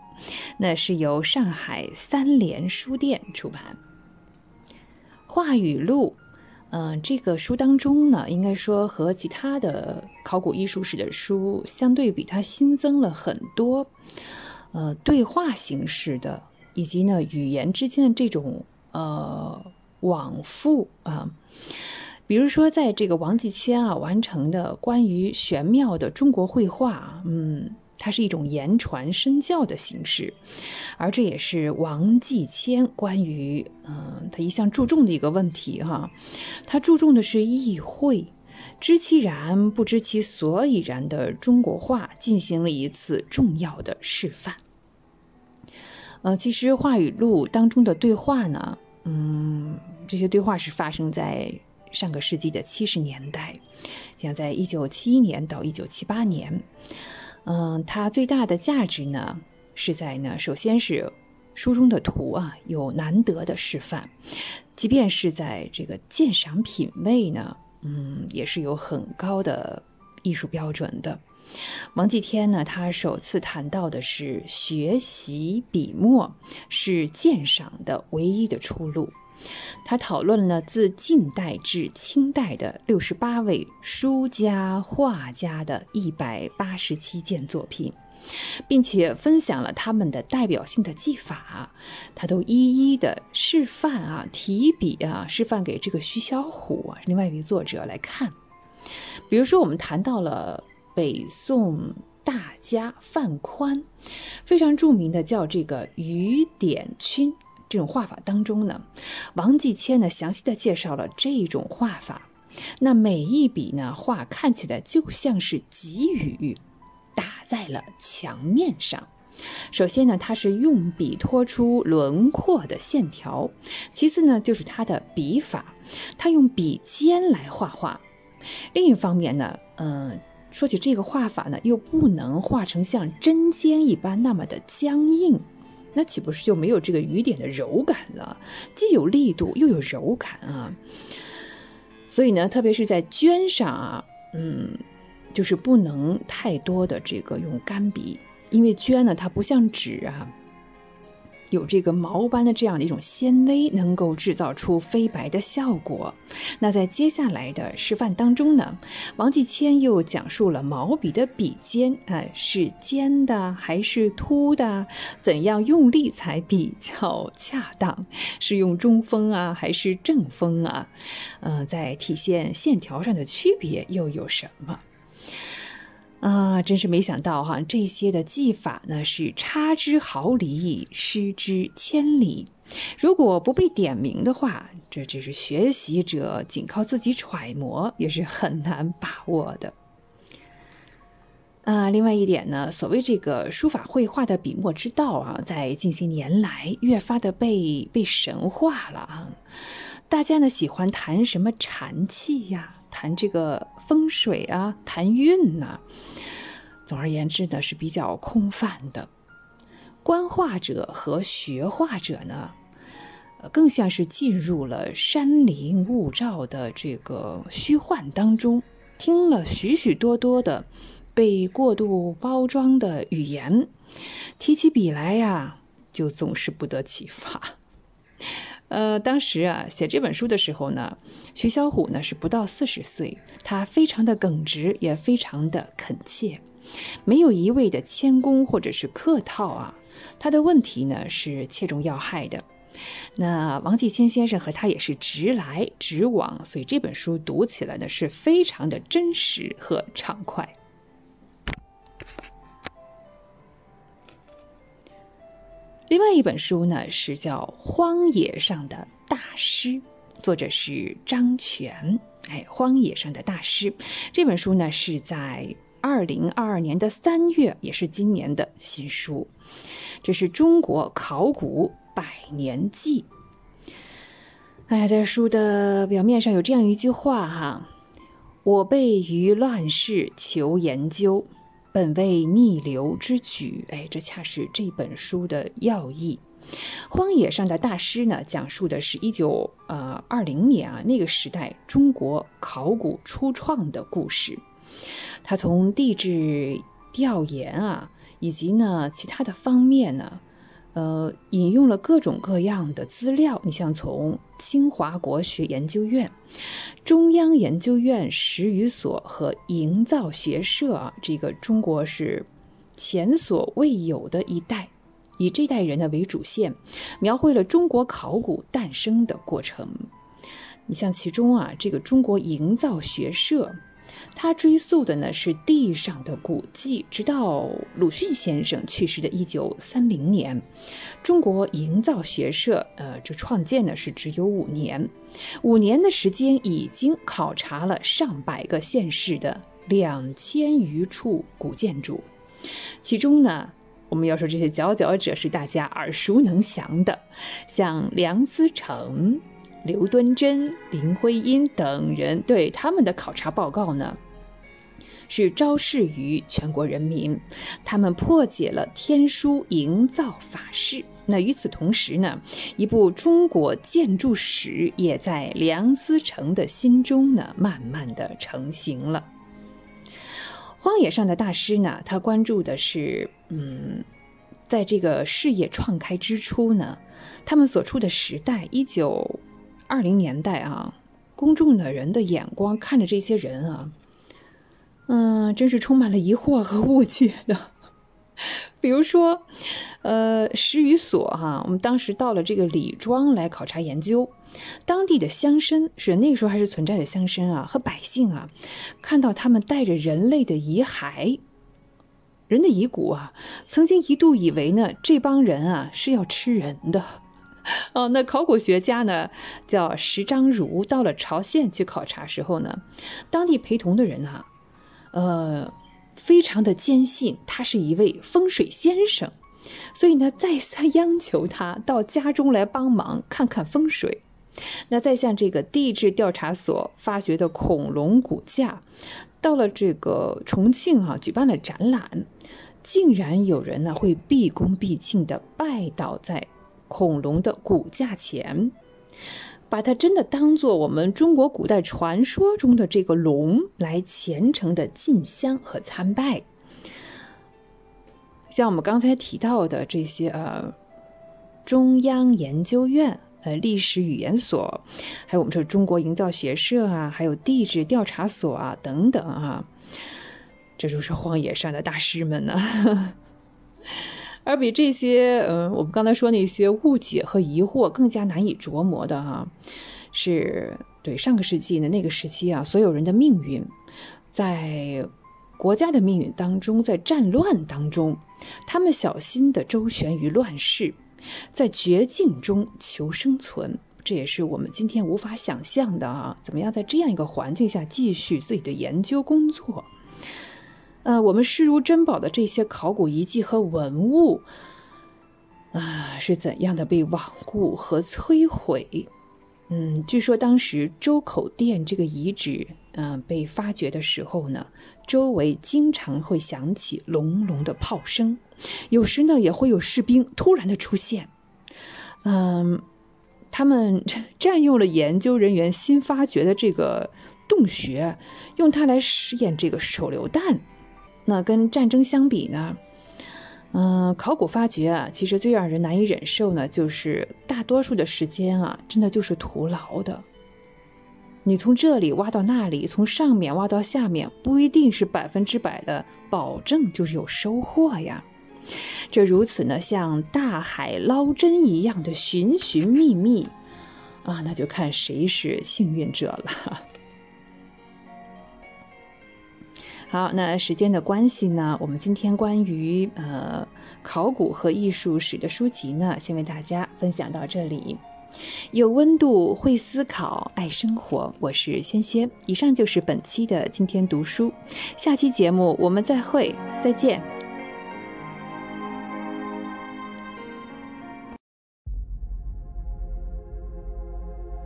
那是由上海三联书店出版，《话语录》。嗯，这个书当中呢，应该说和其他的考古艺术史的书相对比，它新增了很多，呃，对话形式的，以及呢语言之间的这种呃往复啊，比如说在这个王继谦啊完成的关于玄妙的中国绘画，嗯。它是一种言传身教的形式，而这也是王继谦关于嗯他一向注重的一个问题哈，他注重的是意会，知其然不知其所以然的中国画进行了一次重要的示范。呃，其实话语录当中的对话呢，嗯，这些对话是发生在上个世纪的七十年代，像在一九七一年到一九七八年。嗯，它最大的价值呢，是在呢，首先是书中的图啊，有难得的示范，即便是在这个鉴赏品味呢，嗯，也是有很高的艺术标准的。王继天呢，他首次谈到的是学习笔墨是鉴赏的唯一的出路。他讨论了自晋代至清代的六十八位书家、画家的一百八十七件作品，并且分享了他们的代表性的技法，他都一一的示范啊，提笔啊，示范给这个徐小虎啊，另外一位作者来看。比如说，我们谈到了北宋大家范宽，非常著名的叫这个雨点群。这种画法当中呢，王继谦呢详细的介绍了这种画法。那每一笔呢画看起来就像是急雨打在了墙面上。首先呢，他是用笔拖出轮廓的线条；其次呢，就是他的笔法，他用笔尖来画画。另一方面呢，嗯，说起这个画法呢，又不能画成像针尖一般那么的僵硬。那岂不是就没有这个雨点的柔感了？既有力度又有柔感啊！所以呢，特别是在绢上啊，嗯，就是不能太多的这个用干笔，因为绢呢，它不像纸啊。有这个毛般的这样的一种纤维，能够制造出飞白的效果。那在接下来的示范当中呢，王继谦又讲述了毛笔的笔尖，哎，是尖的还是凸的？怎样用力才比较恰当？是用中锋啊，还是正锋啊？嗯，在体现线条上的区别又有什么？啊，真是没想到哈！这些的技法呢，是差之毫厘，失之千里。如果不被点名的话，这只是学习者仅靠自己揣摩，也是很难把握的。啊，另外一点呢，所谓这个书法绘画的笔墨之道啊，在近些年来越发的被被神化了啊。大家呢喜欢谈什么禅气呀？谈这个风水啊，谈运呐，总而言之呢是比较空泛的。观画者和学画者呢，更像是进入了山林雾罩的这个虚幻当中，听了许许多多的被过度包装的语言，提起笔来呀，就总是不得其法。呃，当时啊，写这本书的时候呢，徐小虎呢是不到四十岁，他非常的耿直，也非常的恳切，没有一味的谦恭或者是客套啊，他的问题呢是切中要害的。那王继谦先生和他也是直来直往，所以这本书读起来呢是非常的真实和畅快。另外一本书呢是叫《荒野上的大师》，作者是张全。哎，《荒野上的大师》这本书呢是在二零二二年的三月，也是今年的新书。这是中国考古百年记。哎，在书的表面上有这样一句话哈：“我辈于乱世求研究。”本为逆流之举，哎，这恰是这本书的要义。荒野上的大师呢，讲述的是一九呃二零年啊那个时代中国考古初创的故事。他从地质调研啊，以及呢其他的方面呢。呃，引用了各种各样的资料，你像从清华国学研究院、中央研究院史语所和营造学社啊，这个中国是前所未有的一代，以这代人呢为主线，描绘了中国考古诞生的过程。你像其中啊，这个中国营造学社。他追溯的呢是地上的古迹，直到鲁迅先生去世的一九三零年。中国营造学社，呃，这创建呢是只有五年，五年的时间已经考察了上百个县市的两千余处古建筑，其中呢，我们要说这些佼佼者是大家耳熟能详的，像梁思成。刘敦桢、林徽因等人对他们的考察报告呢，是昭示于全国人民。他们破解了天书，营造法式。那与此同时呢，一部中国建筑史也在梁思成的心中呢，慢慢的成型了。荒野上的大师呢，他关注的是，嗯，在这个事业创开之初呢，他们所处的时代，一九二零年代啊，公众的人的眼光看着这些人啊，嗯，真是充满了疑惑和误解的。比如说，呃，石语所哈，我们当时到了这个李庄来考察研究，当地的乡绅是那个时候还是存在的乡绅啊，和百姓啊，看到他们带着人类的遗骸，人的遗骨啊，曾经一度以为呢，这帮人啊是要吃人的，哦，那考古学家呢叫石章儒，到了朝鲜去考察时候呢，当地陪同的人啊，呃。非常的坚信他是一位风水先生，所以呢，再三央求他到家中来帮忙看看风水。那再向这个地质调查所发掘的恐龙骨架，到了这个重庆啊，举办了展览，竟然有人呢会毕恭毕敬的拜倒在恐龙的骨架前。把它真的当做我们中国古代传说中的这个龙来虔诚的进香和参拜。像我们刚才提到的这些呃，中央研究院、呃历史语言所，还有我们说中国营造学社啊，还有地质调查所啊等等啊，这就是荒野上的大师们呢。而比这些，嗯，我们刚才说那些误解和疑惑更加难以琢磨的哈，是对上个世纪的那个时期啊，所有人的命运，在国家的命运当中，在战乱当中，他们小心的周旋于乱世，在绝境中求生存，这也是我们今天无法想象的啊，怎么样在这样一个环境下继续自己的研究工作？呃，我们视如珍宝的这些考古遗迹和文物，啊，是怎样的被罔顾和摧毁？嗯，据说当时周口店这个遗址，嗯，被发掘的时候呢，周围经常会响起隆隆的炮声，有时呢，也会有士兵突然的出现。嗯，他们 占用了研究人员新发掘的这个洞穴，用它来试验这个手榴弹。那跟战争相比呢，嗯，考古发掘啊，其实最让人难以忍受呢，就是大多数的时间啊，真的就是徒劳的。你从这里挖到那里，从上面挖到下面，不一定是百分之百的保证就是有收获呀。这如此呢，像大海捞针一样的寻寻觅觅啊，那就看谁是幸运者了。好，那时间的关系呢，我们今天关于呃考古和艺术史的书籍呢，先为大家分享到这里。有温度，会思考，爱生活，我是轩轩。以上就是本期的今天读书，下期节目我们再会，再见。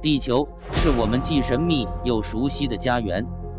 地球是我们既神秘又熟悉的家园。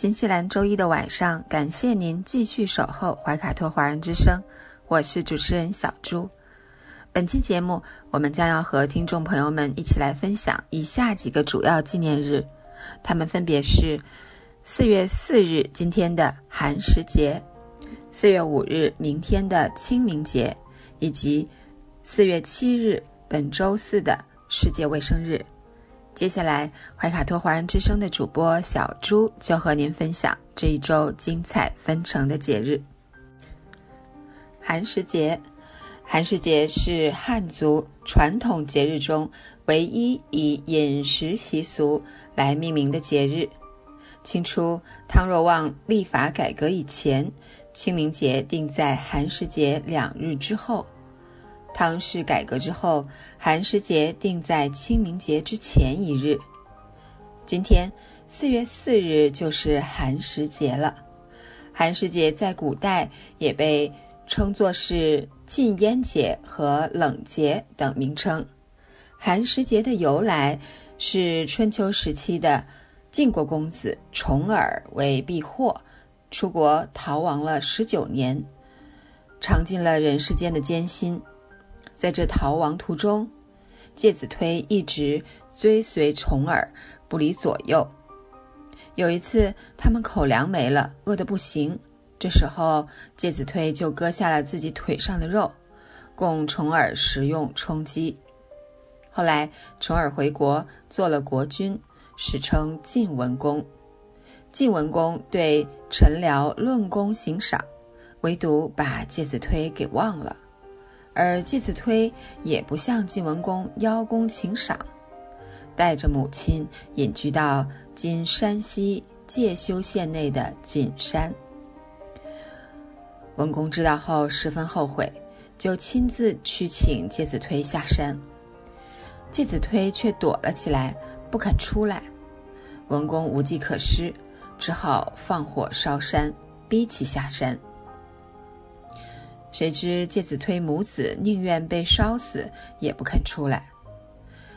新西兰周一的晚上，感谢您继续守候怀卡托华人之声，我是主持人小朱。本期节目，我们将要和听众朋友们一起来分享以下几个主要纪念日，他们分别是四月四日今天的寒食节，四月五日明天的清明节，以及四月七日本周四的世界卫生日。接下来，怀卡托华人之声的主播小朱就和您分享这一周精彩纷呈的节日——寒食节。寒食节是汉族传统节日中唯一以饮食习俗来命名的节日。清初汤若望立法改革以前，清明节定在寒食节两日之后。汤氏改革之后，寒食节定在清明节之前一日。今天四月四日就是寒食节了。寒食节在古代也被称作是禁烟节和冷节等名称。寒食节的由来是春秋时期的晋国公子重耳为避祸，出国逃亡了十九年，尝尽了人世间的艰辛。在这逃亡途中，介子推一直追随重耳，不离左右。有一次，他们口粮没了，饿得不行。这时候，介子推就割下了自己腿上的肉，供重耳食用充饥。后来，重耳回国做了国君，史称晋文公。晋文公对臣僚论功行赏，唯独把介子推给忘了。而介子推也不向晋文公邀功请赏，带着母亲隐居到今山西介休县内的锦山。文公知道后十分后悔，就亲自去请介子推下山。介子推却躲了起来，不肯出来。文公无计可施，只好放火烧山，逼其下山。谁知介子推母子宁愿被烧死，也不肯出来。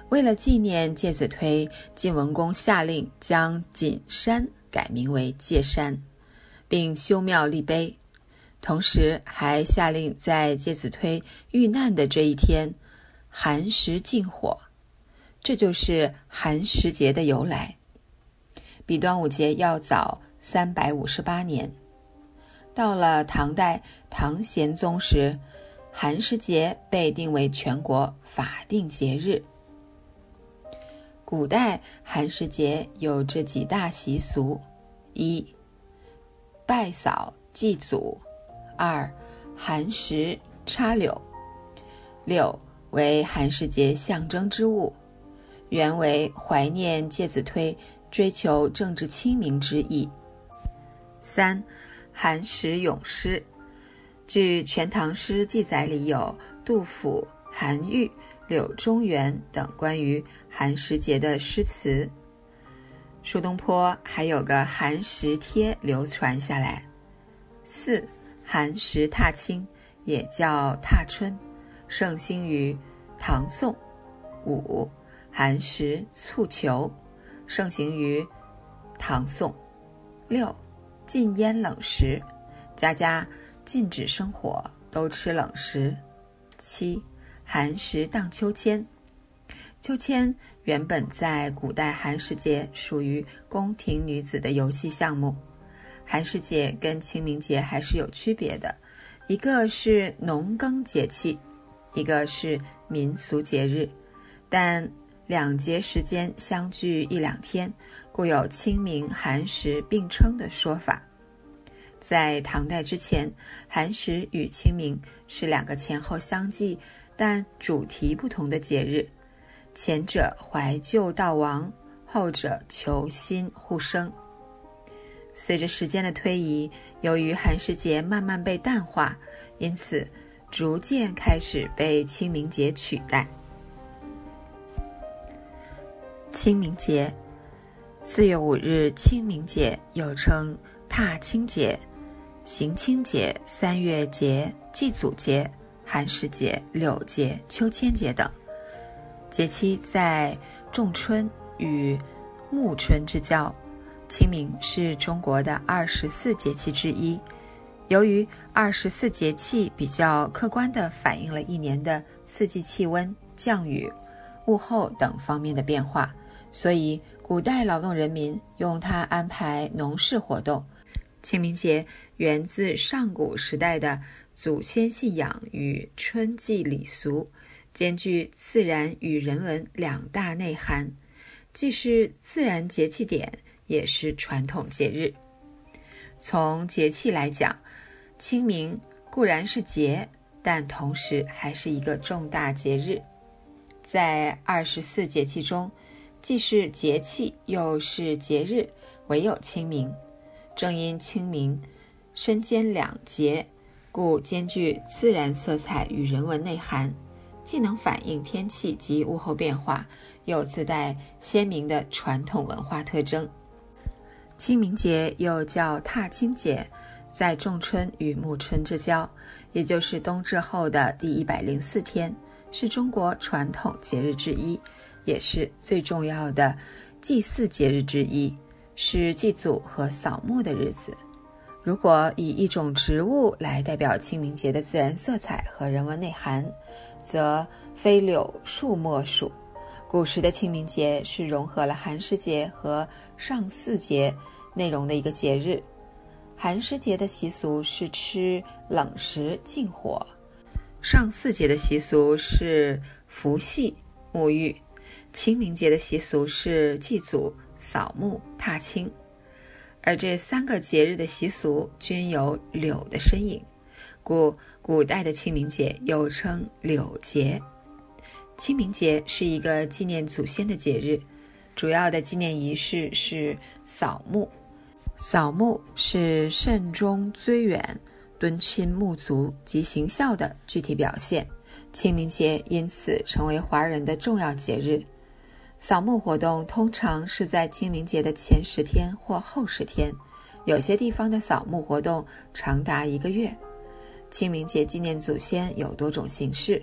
为了纪念介子推，晋文公下令将锦山改名为介山，并修庙立碑，同时还下令在介子推遇难的这一天，寒食禁火。这就是寒食节的由来，比端午节要早三百五十八年。到了唐代唐玄宗时，寒食节被定为全国法定节日。古代寒食节有这几大习俗：一、拜扫祭祖；二、寒食插柳。柳为寒食节象征之物，原为怀念介子推追求政治清明之意。三。寒食咏诗，据《全唐诗》记载，里有杜甫、韩愈、柳宗元等关于寒食节的诗词。苏东坡还有个寒食帖流传下来。四寒食踏青，也叫踏春，盛行于唐宋。五寒食蹴球，盛行于唐宋。六。禁烟冷食，家家禁止生火，都吃冷食。七，寒食荡秋千。秋千原本在古代寒食节属于宫廷女子的游戏项目。寒食节跟清明节还是有区别的，一个是农耕节气，一个是民俗节日，但两节时间相距一两天。故有清明、寒食并称的说法。在唐代之前，寒食与清明是两个前后相继但主题不同的节日，前者怀旧悼亡，后者求新护生。随着时间的推移，由于寒食节慢慢被淡化，因此逐渐开始被清明节取代。清明节。四月五日，清明节又称踏青节、行清节、三月节、祭祖节、寒食节、柳节、秋千节等。节期在仲春与暮春之交。清明是中国的二十四节气之一。由于二十四节气比较客观地反映了一年的四季气温、降雨、物候等方面的变化，所以。古代劳动人民用它安排农事活动。清明节源自上古时代的祖先信仰与春季礼俗，兼具自然与人文两大内涵，既是自然节气点，也是传统节日。从节气来讲，清明固然是节，但同时还是一个重大节日。在二十四节气中，既是节气，又是节日，唯有清明。正因清明身兼两节，故兼具自然色彩与人文内涵，既能反映天气及物候变化，又自带鲜明的传统文化特征。清明节又叫踏青节，在仲春与暮春之交，也就是冬至后的第一百零四天，是中国传统节日之一，也是最重要的祭祀节日之一，是祭祖和扫墓的日子。如果以一种植物来代表清明节的自然色彩和人文内涵，则非柳树莫属。古时的清明节是融合了寒食节和上巳节内容的一个节日。寒食节的习俗是吃冷食禁火，上巳节的习俗是伏羲沐浴，清明节的习俗是祭祖、扫墓、踏青。而这三个节日的习俗均有柳的身影，故古代的清明节又称柳节。清明节是一个纪念祖先的节日，主要的纪念仪式是扫墓。扫墓是慎终追远、敦亲睦族及行孝的具体表现。清明节因此成为华人的重要节日。扫墓活动通常是在清明节的前十天或后十天，有些地方的扫墓活动长达一个月。清明节纪念祖先有多种形式，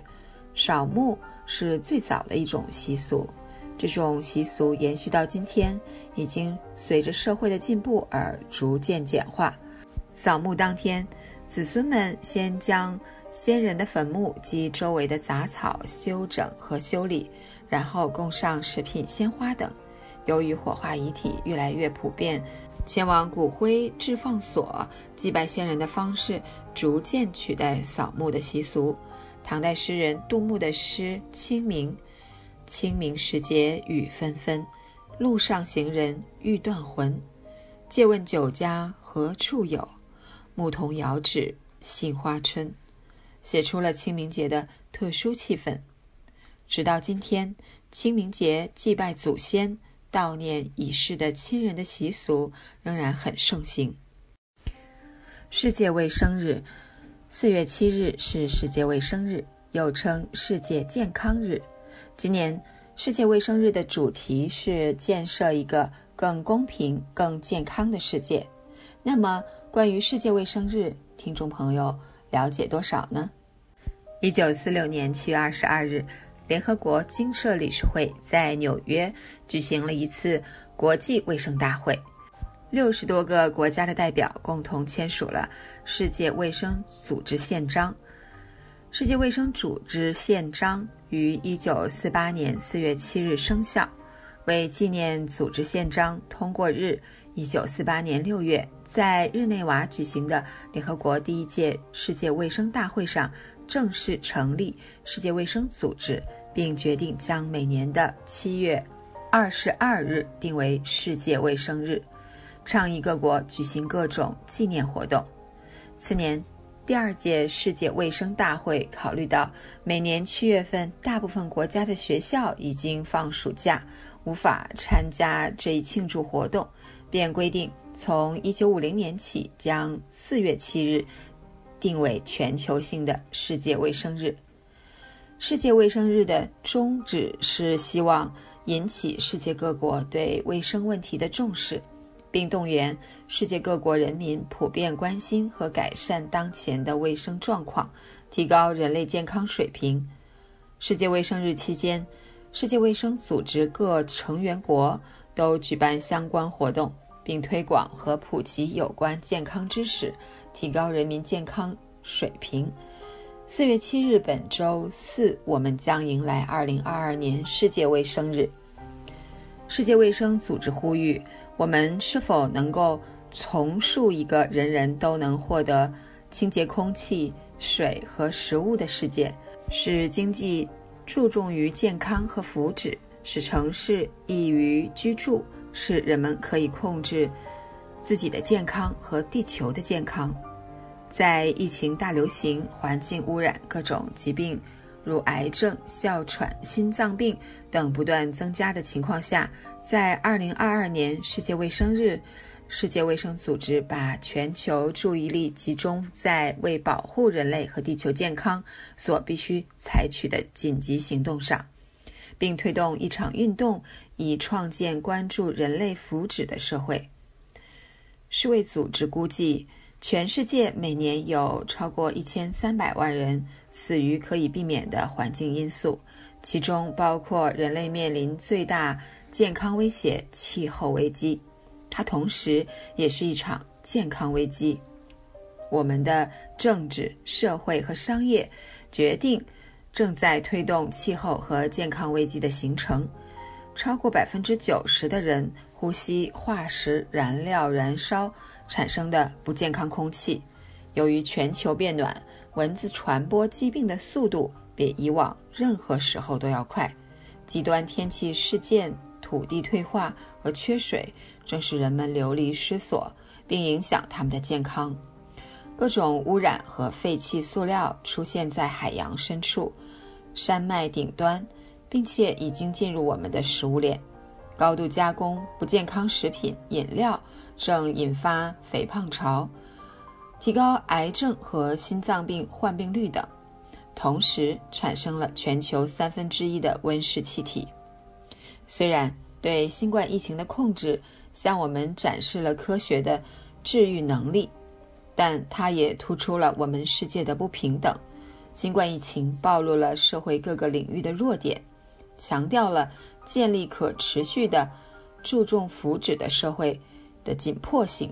扫墓。是最早的一种习俗，这种习俗延续到今天，已经随着社会的进步而逐渐简化。扫墓当天，子孙们先将先人的坟墓及周围的杂草修整和修理，然后供上食品、鲜花等。由于火化遗体越来越普遍，前往骨灰置放所祭拜先人的方式逐渐取代扫墓的习俗。唐代诗人杜牧的诗《清明》：“清明时节雨纷纷，路上行人欲断魂。借问酒家何处有？牧童遥指杏花村。”写出了清明节的特殊气氛。直到今天，清明节祭拜祖先、悼念已逝的亲人的习俗仍然很盛行。世界卫生日。四月七日是世界卫生日，又称世界健康日。今年世界卫生日的主题是建设一个更公平、更健康的世界。那么，关于世界卫生日，听众朋友了解多少呢？一九四六年七月二十二日，联合国经社理事会在纽约举行了一次国际卫生大会。六十多个国家的代表共同签署了世界卫生组织宪章。世界卫生组织宪章于一九四八年四月七日生效。为纪念组织宪章通过日，一九四八年六月，在日内瓦举行的联合国第一届世界卫生大会上，正式成立世界卫生组织，并决定将每年的七月二十二日定为世界卫生日。倡议各国举行各种纪念活动。次年，第二届世界卫生大会考虑到每年七月份大部分国家的学校已经放暑假，无法参加这一庆祝活动，便规定从一九五零年起将四月七日定为全球性的世界卫生日。世界卫生日的宗旨是希望引起世界各国对卫生问题的重视。并动员世界各国人民普遍关心和改善当前的卫生状况，提高人类健康水平。世界卫生日期间，世界卫生组织各成员国都举办相关活动，并推广和普及有关健康知识，提高人民健康水平。四月七日，本周四，我们将迎来二零二二年世界卫生日。世界卫生组织呼吁。我们是否能够重塑一个人人都能获得清洁空气、水和食物的世界？使经济注重于健康和福祉，使城市易于居住，使人们可以控制自己的健康和地球的健康。在疫情大流行、环境污染、各种疾病。如癌症、哮喘、心脏病等不断增加的情况下，在2022年世界卫生日，世界卫生组织把全球注意力集中在为保护人类和地球健康所必须采取的紧急行动上，并推动一场运动，以创建关注人类福祉的社会。世卫组织估计，全世界每年有超过一千三百万人死于可以避免的环境因素，其中包括人类面临最大健康威胁——气候危机。它同时也是一场健康危机。我们的政治、社会和商业决定正在推动气候和健康危机的形成。超过百分之九十的人呼吸化石燃料燃烧产生的不健康空气。由于全球变暖，蚊子传播疾病的速度比以往任何时候都要快。极端天气事件、土地退化和缺水。正是人们流离失所，并影响他们的健康。各种污染和废弃塑料出现在海洋深处、山脉顶端，并且已经进入我们的食物链。高度加工、不健康食品、饮料正引发肥胖潮，提高癌症和心脏病患病率等，同时产生了全球三分之一的温室气体。虽然对新冠疫情的控制，向我们展示了科学的治愈能力，但它也突出了我们世界的不平等。新冠疫情暴露了社会各个领域的弱点，强调了建立可持续的、注重福祉的社会的紧迫性。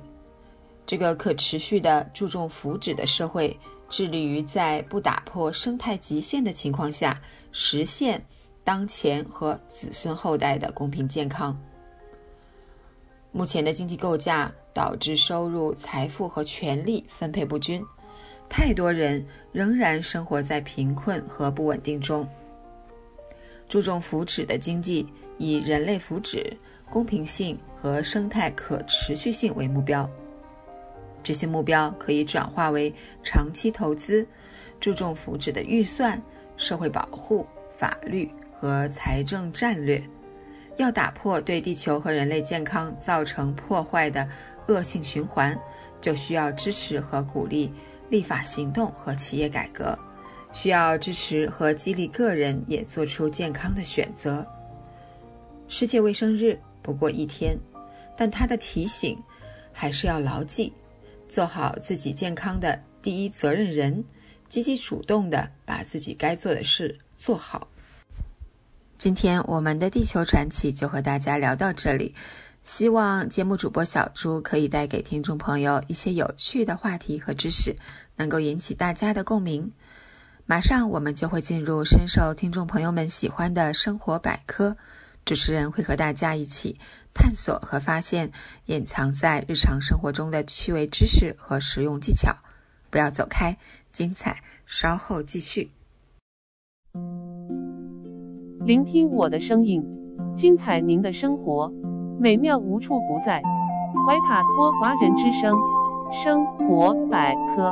这个可持续的、注重福祉的社会，致力于在不打破生态极限的情况下，实现当前和子孙后代的公平健康。目前的经济构架导致收入、财富和权力分配不均，太多人仍然生活在贫困和不稳定中。注重福祉的经济以人类福祉、公平性和生态可持续性为目标。这些目标可以转化为长期投资、注重福祉的预算、社会保护、法律和财政战略。要打破对地球和人类健康造成破坏的恶性循环，就需要支持和鼓励立法行动和企业改革，需要支持和激励个人也做出健康的选择。世界卫生日不过一天，但他的提醒还是要牢记：做好自己健康的第一责任人，积极主动地把自己该做的事做好。今天我们的地球传奇就和大家聊到这里，希望节目主播小朱可以带给听众朋友一些有趣的话题和知识，能够引起大家的共鸣。马上我们就会进入深受听众朋友们喜欢的生活百科，主持人会和大家一起探索和发现隐藏在日常生活中的趣味知识和实用技巧。不要走开，精彩稍后继续。聆听我的声音，精彩您的生活，美妙无处不在。怀卡托华人之声，生活百科。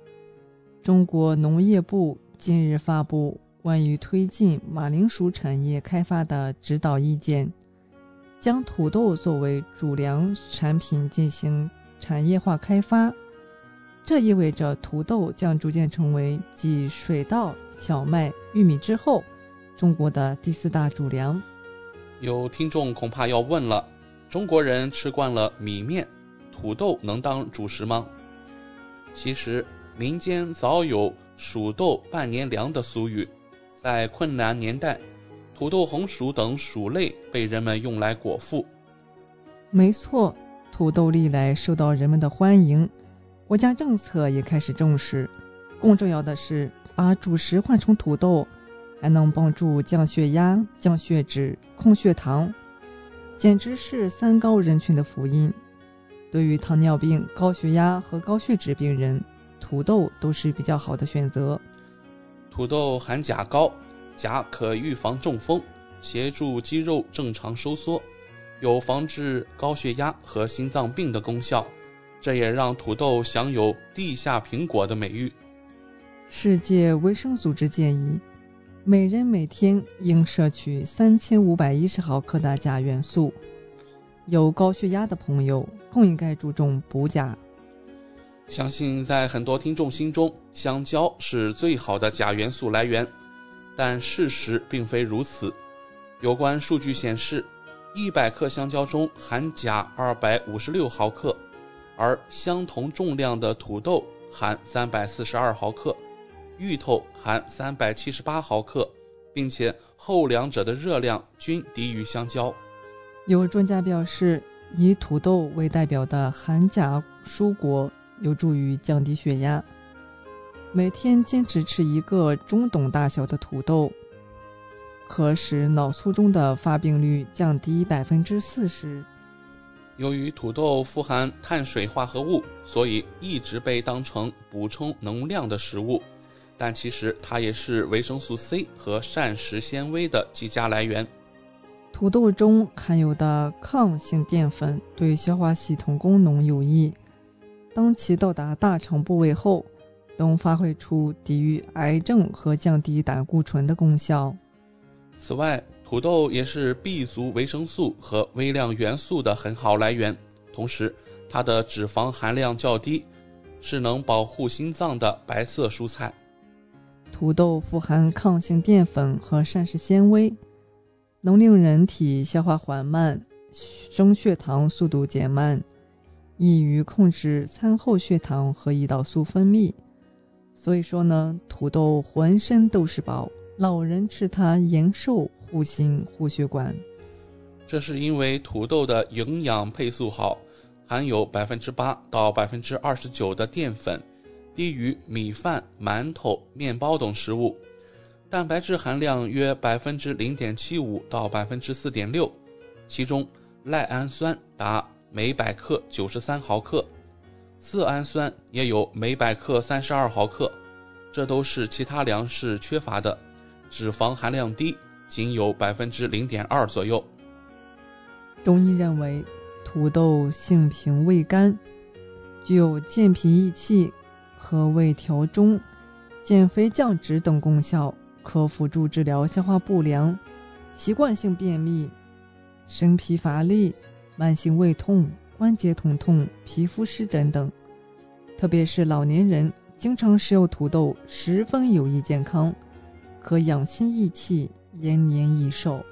中国农业部近日发布关于推进马铃薯产业开发的指导意见，将土豆作为主粮产品进行产业化开发。这意味着土豆将逐渐成为继水稻、小麦、玉米之后，中国的第四大主粮。有听众恐怕要问了：中国人吃惯了米面，土豆能当主食吗？其实，民间早有“薯豆半年粮”的俗语，在困难年代，土豆、红薯等薯类被人们用来果腹。没错，土豆历来受到人们的欢迎。国家政策也开始重视，更重要的是把主食换成土豆，还能帮助降血压、降血脂、控血糖。简直是三高人群的福音。对于糖尿病、高血压和高血脂病人，土豆都是比较好的选择。土豆含钾高，钾可预防中风，协助肌肉正常收缩，有防治高血压和心脏病的功效。这也让土豆享有“地下苹果”的美誉。世界卫生组织建议，每人每天应摄取三千五百一十毫克的钾元素。有高血压的朋友更应该注重补钾。相信在很多听众心中，香蕉是最好的钾元素来源，但事实并非如此。有关数据显示，一百克香蕉中含钾二百五十六毫克，而相同重量的土豆含三百四十二毫克，芋头含三百七十八毫克，并且后两者的热量均低于香蕉。有专家表示，以土豆为代表的含钾蔬果。有助于降低血压。每天坚持吃一个中等大小的土豆，可使脑卒中的发病率降低百分之四十。由于土豆富含碳水化合物，所以一直被当成补充能量的食物。但其实它也是维生素 C 和膳食纤维的极佳来源。土豆中含有的抗性淀粉对消化系统功能有益。当其到达大肠部位后，能发挥出抵御癌症和降低胆固醇的功效。此外，土豆也是 B 族维生素和微量元素的很好来源，同时它的脂肪含量较低，是能保护心脏的白色蔬菜。土豆富含抗性淀粉和膳食纤维，能令人体消化缓慢，升血糖速度减慢。易于控制餐后血糖和胰岛素分泌，所以说呢，土豆浑身都是宝，老人吃它延寿、护心、护血管。这是因为土豆的营养配速好，含有百分之八到百分之二十九的淀粉，低于米饭、馒头、面包等食物，蛋白质含量约百分之零点七五到百分之四点六，其中赖氨酸达。每百克九十三毫克，色氨酸也有每百克三十二毫克，这都是其他粮食缺乏的。脂肪含量低，仅有百分之零点二左右。中医认为，土豆性平味甘，具有健脾益气和胃调中、减肥降脂等功效，可辅助治疗消化不良、习惯性便秘、身疲乏力。慢性胃痛、关节疼痛、皮肤湿疹等，特别是老年人经常食用土豆，十分有益健康，可养心益气、延年益寿。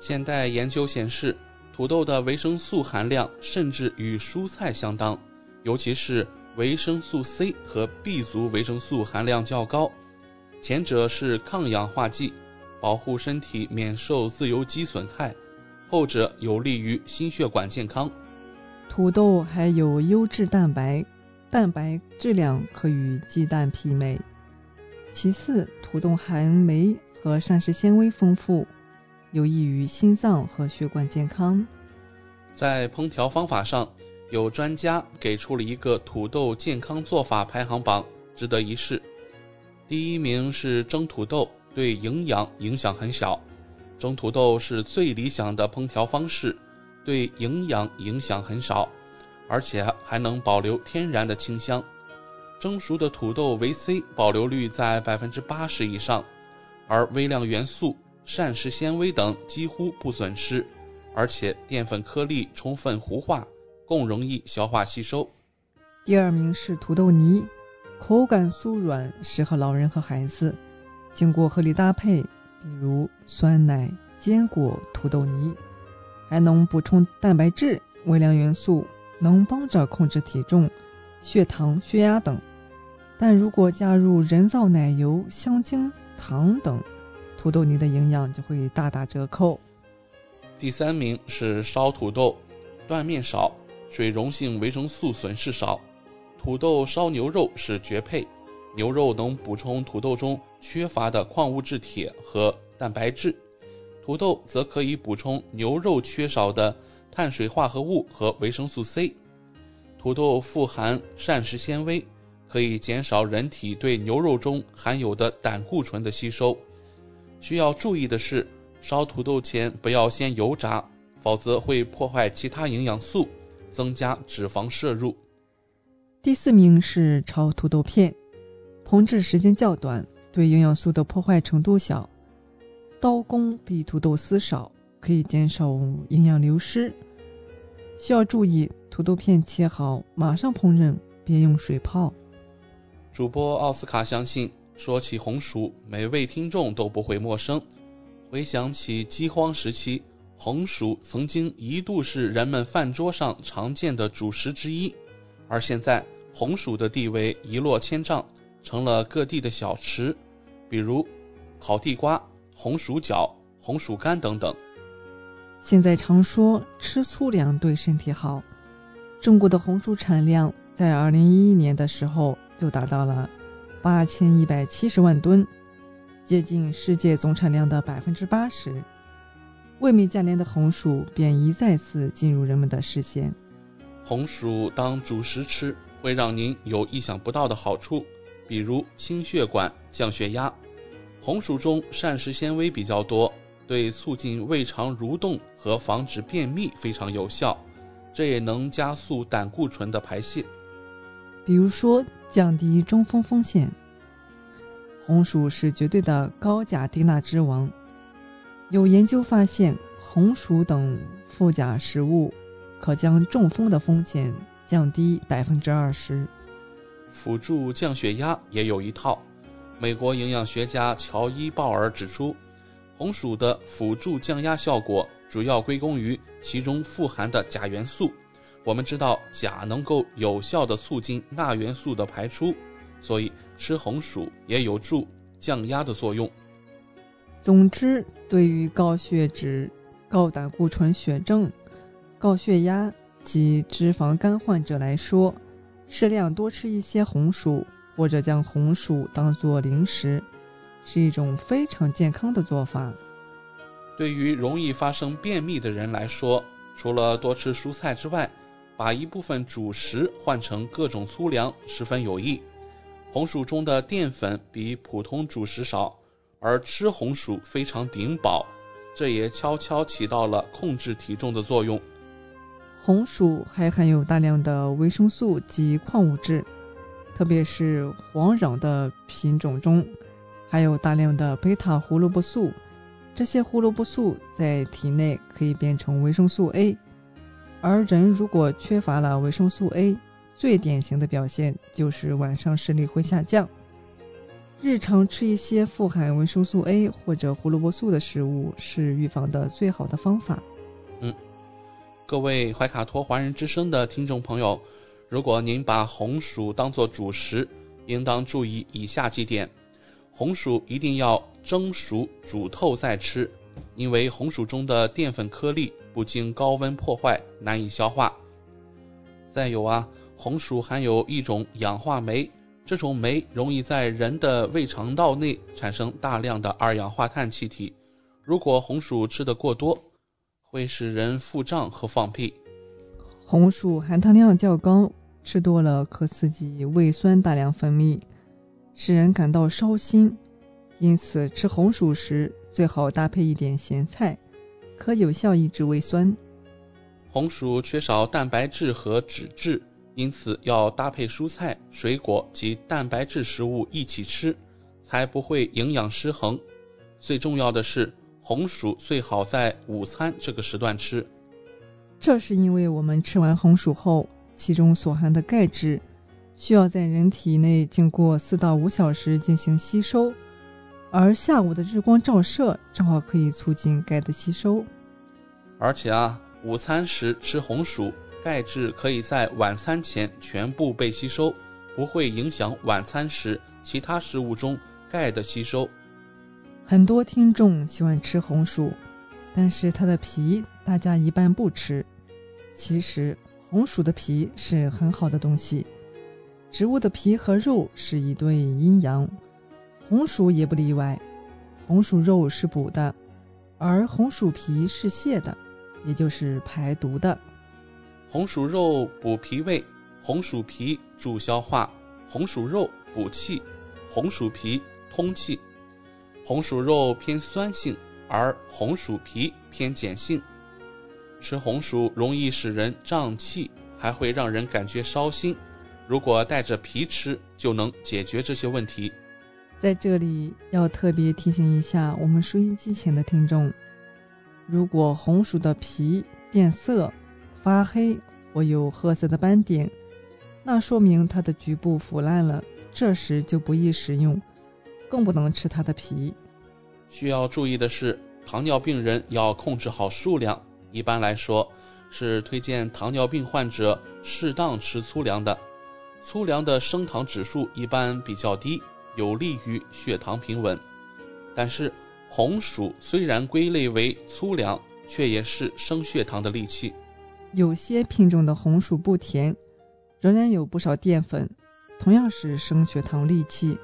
现代研究显示，土豆的维生素含量甚至与蔬菜相当，尤其是维生素 C 和 B 族维生素含量较高，前者是抗氧化剂，保护身体免受自由基损害。后者有利于心血管健康。土豆还有优质蛋白，蛋白质量可与鸡蛋媲美。其次，土豆含酶和膳食纤维丰富，有益于心脏和血管健康。在烹调方法上，有专家给出了一个土豆健康做法排行榜，值得一试。第一名是蒸土豆，对营养影响很小。蒸土豆是最理想的烹调方式，对营养影响很少，而且还能保留天然的清香。蒸熟的土豆维 C 保留率在百分之八十以上，而微量元素、膳食纤维等几乎不损失，而且淀粉颗粒充分糊化，更容易消化吸收。第二名是土豆泥，口感酥软，适合老人和孩子，经过合理搭配。比如酸奶、坚果、土豆泥，还能补充蛋白质、微量元素，能帮着控制体重、血糖、血压等。但如果加入人造奶油、香精、糖等，土豆泥的营养就会大打折扣。第三名是烧土豆，断面少，水溶性维生素损失少，土豆烧牛肉是绝配。牛肉能补充土豆中缺乏的矿物质铁和蛋白质，土豆则可以补充牛肉缺少的碳水化合物和维生素 C。土豆富含膳食纤维，可以减少人体对牛肉中含有的胆固醇的吸收。需要注意的是，烧土豆前不要先油炸，否则会破坏其他营养素，增加脂肪摄入。第四名是炒土豆片，烹制时间较短，对营养素的破坏程度小。刀工比土豆丝少，可以减少营养流失。需要注意，土豆片切好马上烹饪，别用水泡。主播奥斯卡相信，说起红薯，每位听众都不会陌生。回想起饥荒时期，红薯曾经一度是人们饭桌上常见的主食之一，而现在红薯的地位一落千丈，成了各地的小吃，比如烤地瓜。红薯饺、红薯干等等。现在常说吃粗粮对身体好，中国的红薯产量在二零一一年的时候就达到了八千一百七十万吨，接近世界总产量的百分之八十。味美价廉的红薯便一再次进入人们的视线。红薯当主食吃，会让您有意想不到的好处，比如清血管、降血压。红薯中膳食纤维比较多，对促进胃肠蠕动和防止便秘非常有效，这也能加速胆固醇的排泄。比如说，降低中风风险。红薯是绝对的高钾低钠之王。有研究发现，红薯等富钾食物可将中风的风险降低百分之二十。辅助降血压也有一套。美国营养学家乔伊·鲍尔指出，红薯的辅助降压效果主要归功于其中富含的钾元素。我们知道，钾能够有效地促进钠元素的排出，所以吃红薯也有助降压的作用。总之，对于高血脂、高胆固醇血症、高血压及脂肪肝患者来说，适量多吃一些红薯。或者将红薯当做零食，是一种非常健康的做法。对于容易发生便秘的人来说，除了多吃蔬菜之外，把一部分主食换成各种粗粮十分有益。红薯中的淀粉比普通主食少，而吃红薯非常顶饱，这也悄悄起到了控制体重的作用。红薯还含有大量的维生素及矿物质。特别是黄瓤的品种中，含有大量的贝塔胡萝卜素，这些胡萝卜素在体内可以变成维生素 A，而人如果缺乏了维生素 A，最典型的表现就是晚上视力会下降。日常吃一些富含维生素 A 或者胡萝卜素的食物是预防的最好的方法。各位怀卡托华人之声的听众朋友。如果您把红薯当做主食，应当注意以下几点：红薯一定要蒸熟、煮透再吃，因为红薯中的淀粉颗粒不经高温破坏，难以消化。再有啊，红薯含有一种氧化酶，这种酶容易在人的胃肠道内产生大量的二氧化碳气体。如果红薯吃得过多，会使人腹胀和放屁。红薯含糖量较高，吃多了可刺激胃酸大量分泌，使人感到烧心。因此，吃红薯时最好搭配一点咸菜，可有效抑制胃酸。红薯缺少蛋白质和脂质，因此要搭配蔬菜、水果及蛋白质食物一起吃，才不会营养失衡。最重要的是，红薯最好在午餐这个时段吃。这是因为我们吃完红薯后，其中所含的钙质需要在人体内经过四到五小时进行吸收，而下午的日光照射正好可以促进钙的吸收。而且啊，午餐时吃红薯，钙质可以在晚餐前全部被吸收，不会影响晚餐时其他食物中钙的吸收。很多听众喜欢吃红薯，但是它的皮大家一般不吃。其实，红薯的皮是很好的东西。植物的皮和肉是一对阴阳，红薯也不例外。红薯肉是补的，而红薯皮是泻的，也就是排毒的。红薯肉补脾胃，红薯皮助消化，红薯肉补气，红薯皮通气。红薯肉偏酸性，而红薯皮偏碱性。吃红薯容易使人胀气，还会让人感觉烧心。如果带着皮吃，就能解决这些问题。在这里要特别提醒一下我们收音机前的听众：如果红薯的皮变色、发黑或有褐色的斑点，那说明它的局部腐烂了，这时就不宜食用，更不能吃它的皮。需要注意的是，糖尿病人要控制好数量。一般来说，是推荐糖尿病患者适当吃粗粮的。粗粮的升糖指数一般比较低，有利于血糖平稳。但是红薯虽然归类为粗粮，却也是升血糖的利器。有些品种的红薯不甜，仍然有不少淀粉，同样是升血糖利器，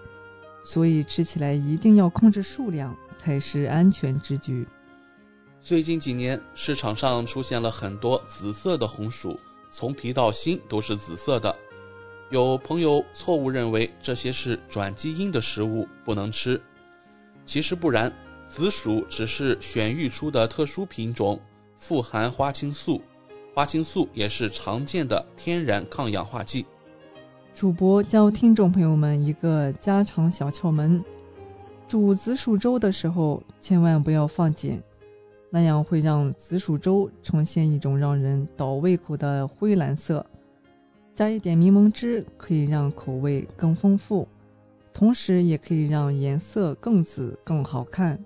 所以吃起来一定要控制数量，才是安全之举。最近几年，市场上出现了很多紫色的红薯，从皮到心都是紫色的。有朋友错误认为这些是转基因的食物，不能吃。其实不然，紫薯只是选育出的特殊品种，富含花青素，花青素也是常见的天然抗氧化剂。主播教听众朋友们一个家常小窍门：煮紫薯粥的时候，千万不要放碱，那样会让紫薯粥呈现一种让人倒胃口的灰蓝色。加一点柠檬汁，可以让口味更丰富，同时也可以让颜色更紫、更好看。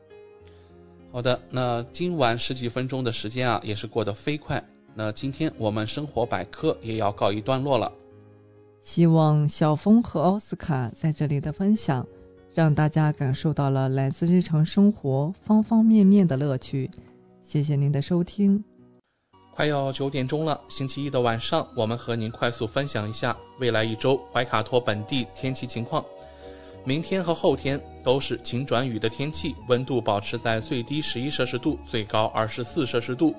好的，那今晚十几分钟的时间啊，也是过得飞快。那今天我们生活百科也要告一段落了。希望小峰和奥斯卡在这里的分享，让大家感受到了来自日常生活方方面面的乐趣。谢谢您的收听。快要九点钟了，星期一的晚上，我们和您快速分享一下未来一周怀卡托本地天气情况。明天和后天都是晴转雨的天气，温度保持在最低十一摄氏度，最高二十四摄氏度。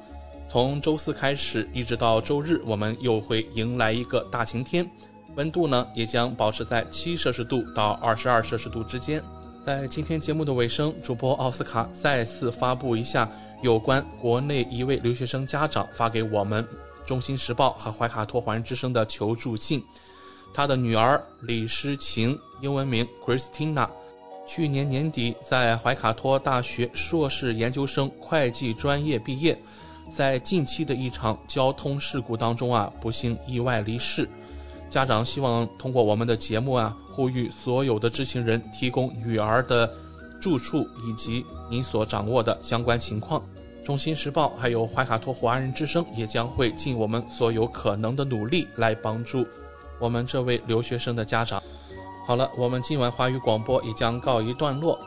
从周四开始一直到周日，我们又会迎来一个大晴天，温度呢也将保持在七摄氏度到二十二摄氏度之间。在今天节目的尾声，主播奥斯卡再次发布一下。有关国内一位留学生家长发给我们《中新时报》和怀卡托华人之声的求助信，他的女儿李诗晴，英文名 Christina，去年年底在怀卡托大学硕士研究生会计专业毕业，在近期的一场交通事故当中啊，不幸意外离世。家长希望通过我们的节目啊，呼吁所有的知情人提供女儿的住处以及您所掌握的相关情况。中新时报还有怀卡托华人之声也将会尽我们所有可能的努力来帮助我们这位留学生的家长。好了，我们今晚华语广播也将告一段落。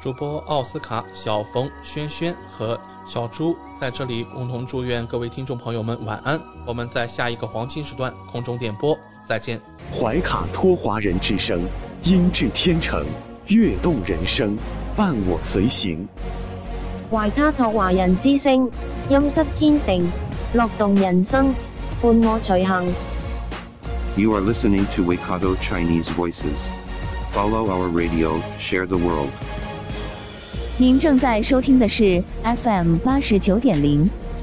主播奥斯卡、小冯、轩轩和小朱在这里共同祝愿各位听众朋友们晚安。我们在下一个黄金时段空中电波再见。怀卡托华人之声，音质天成，悦动人生，伴我随行。怀卡托华人之声，音质天成，乐动人生，伴我随行。You are listening to Waikato Chinese Voices. Follow our radio, share the world. 您正在收听的是 FM 八十九点零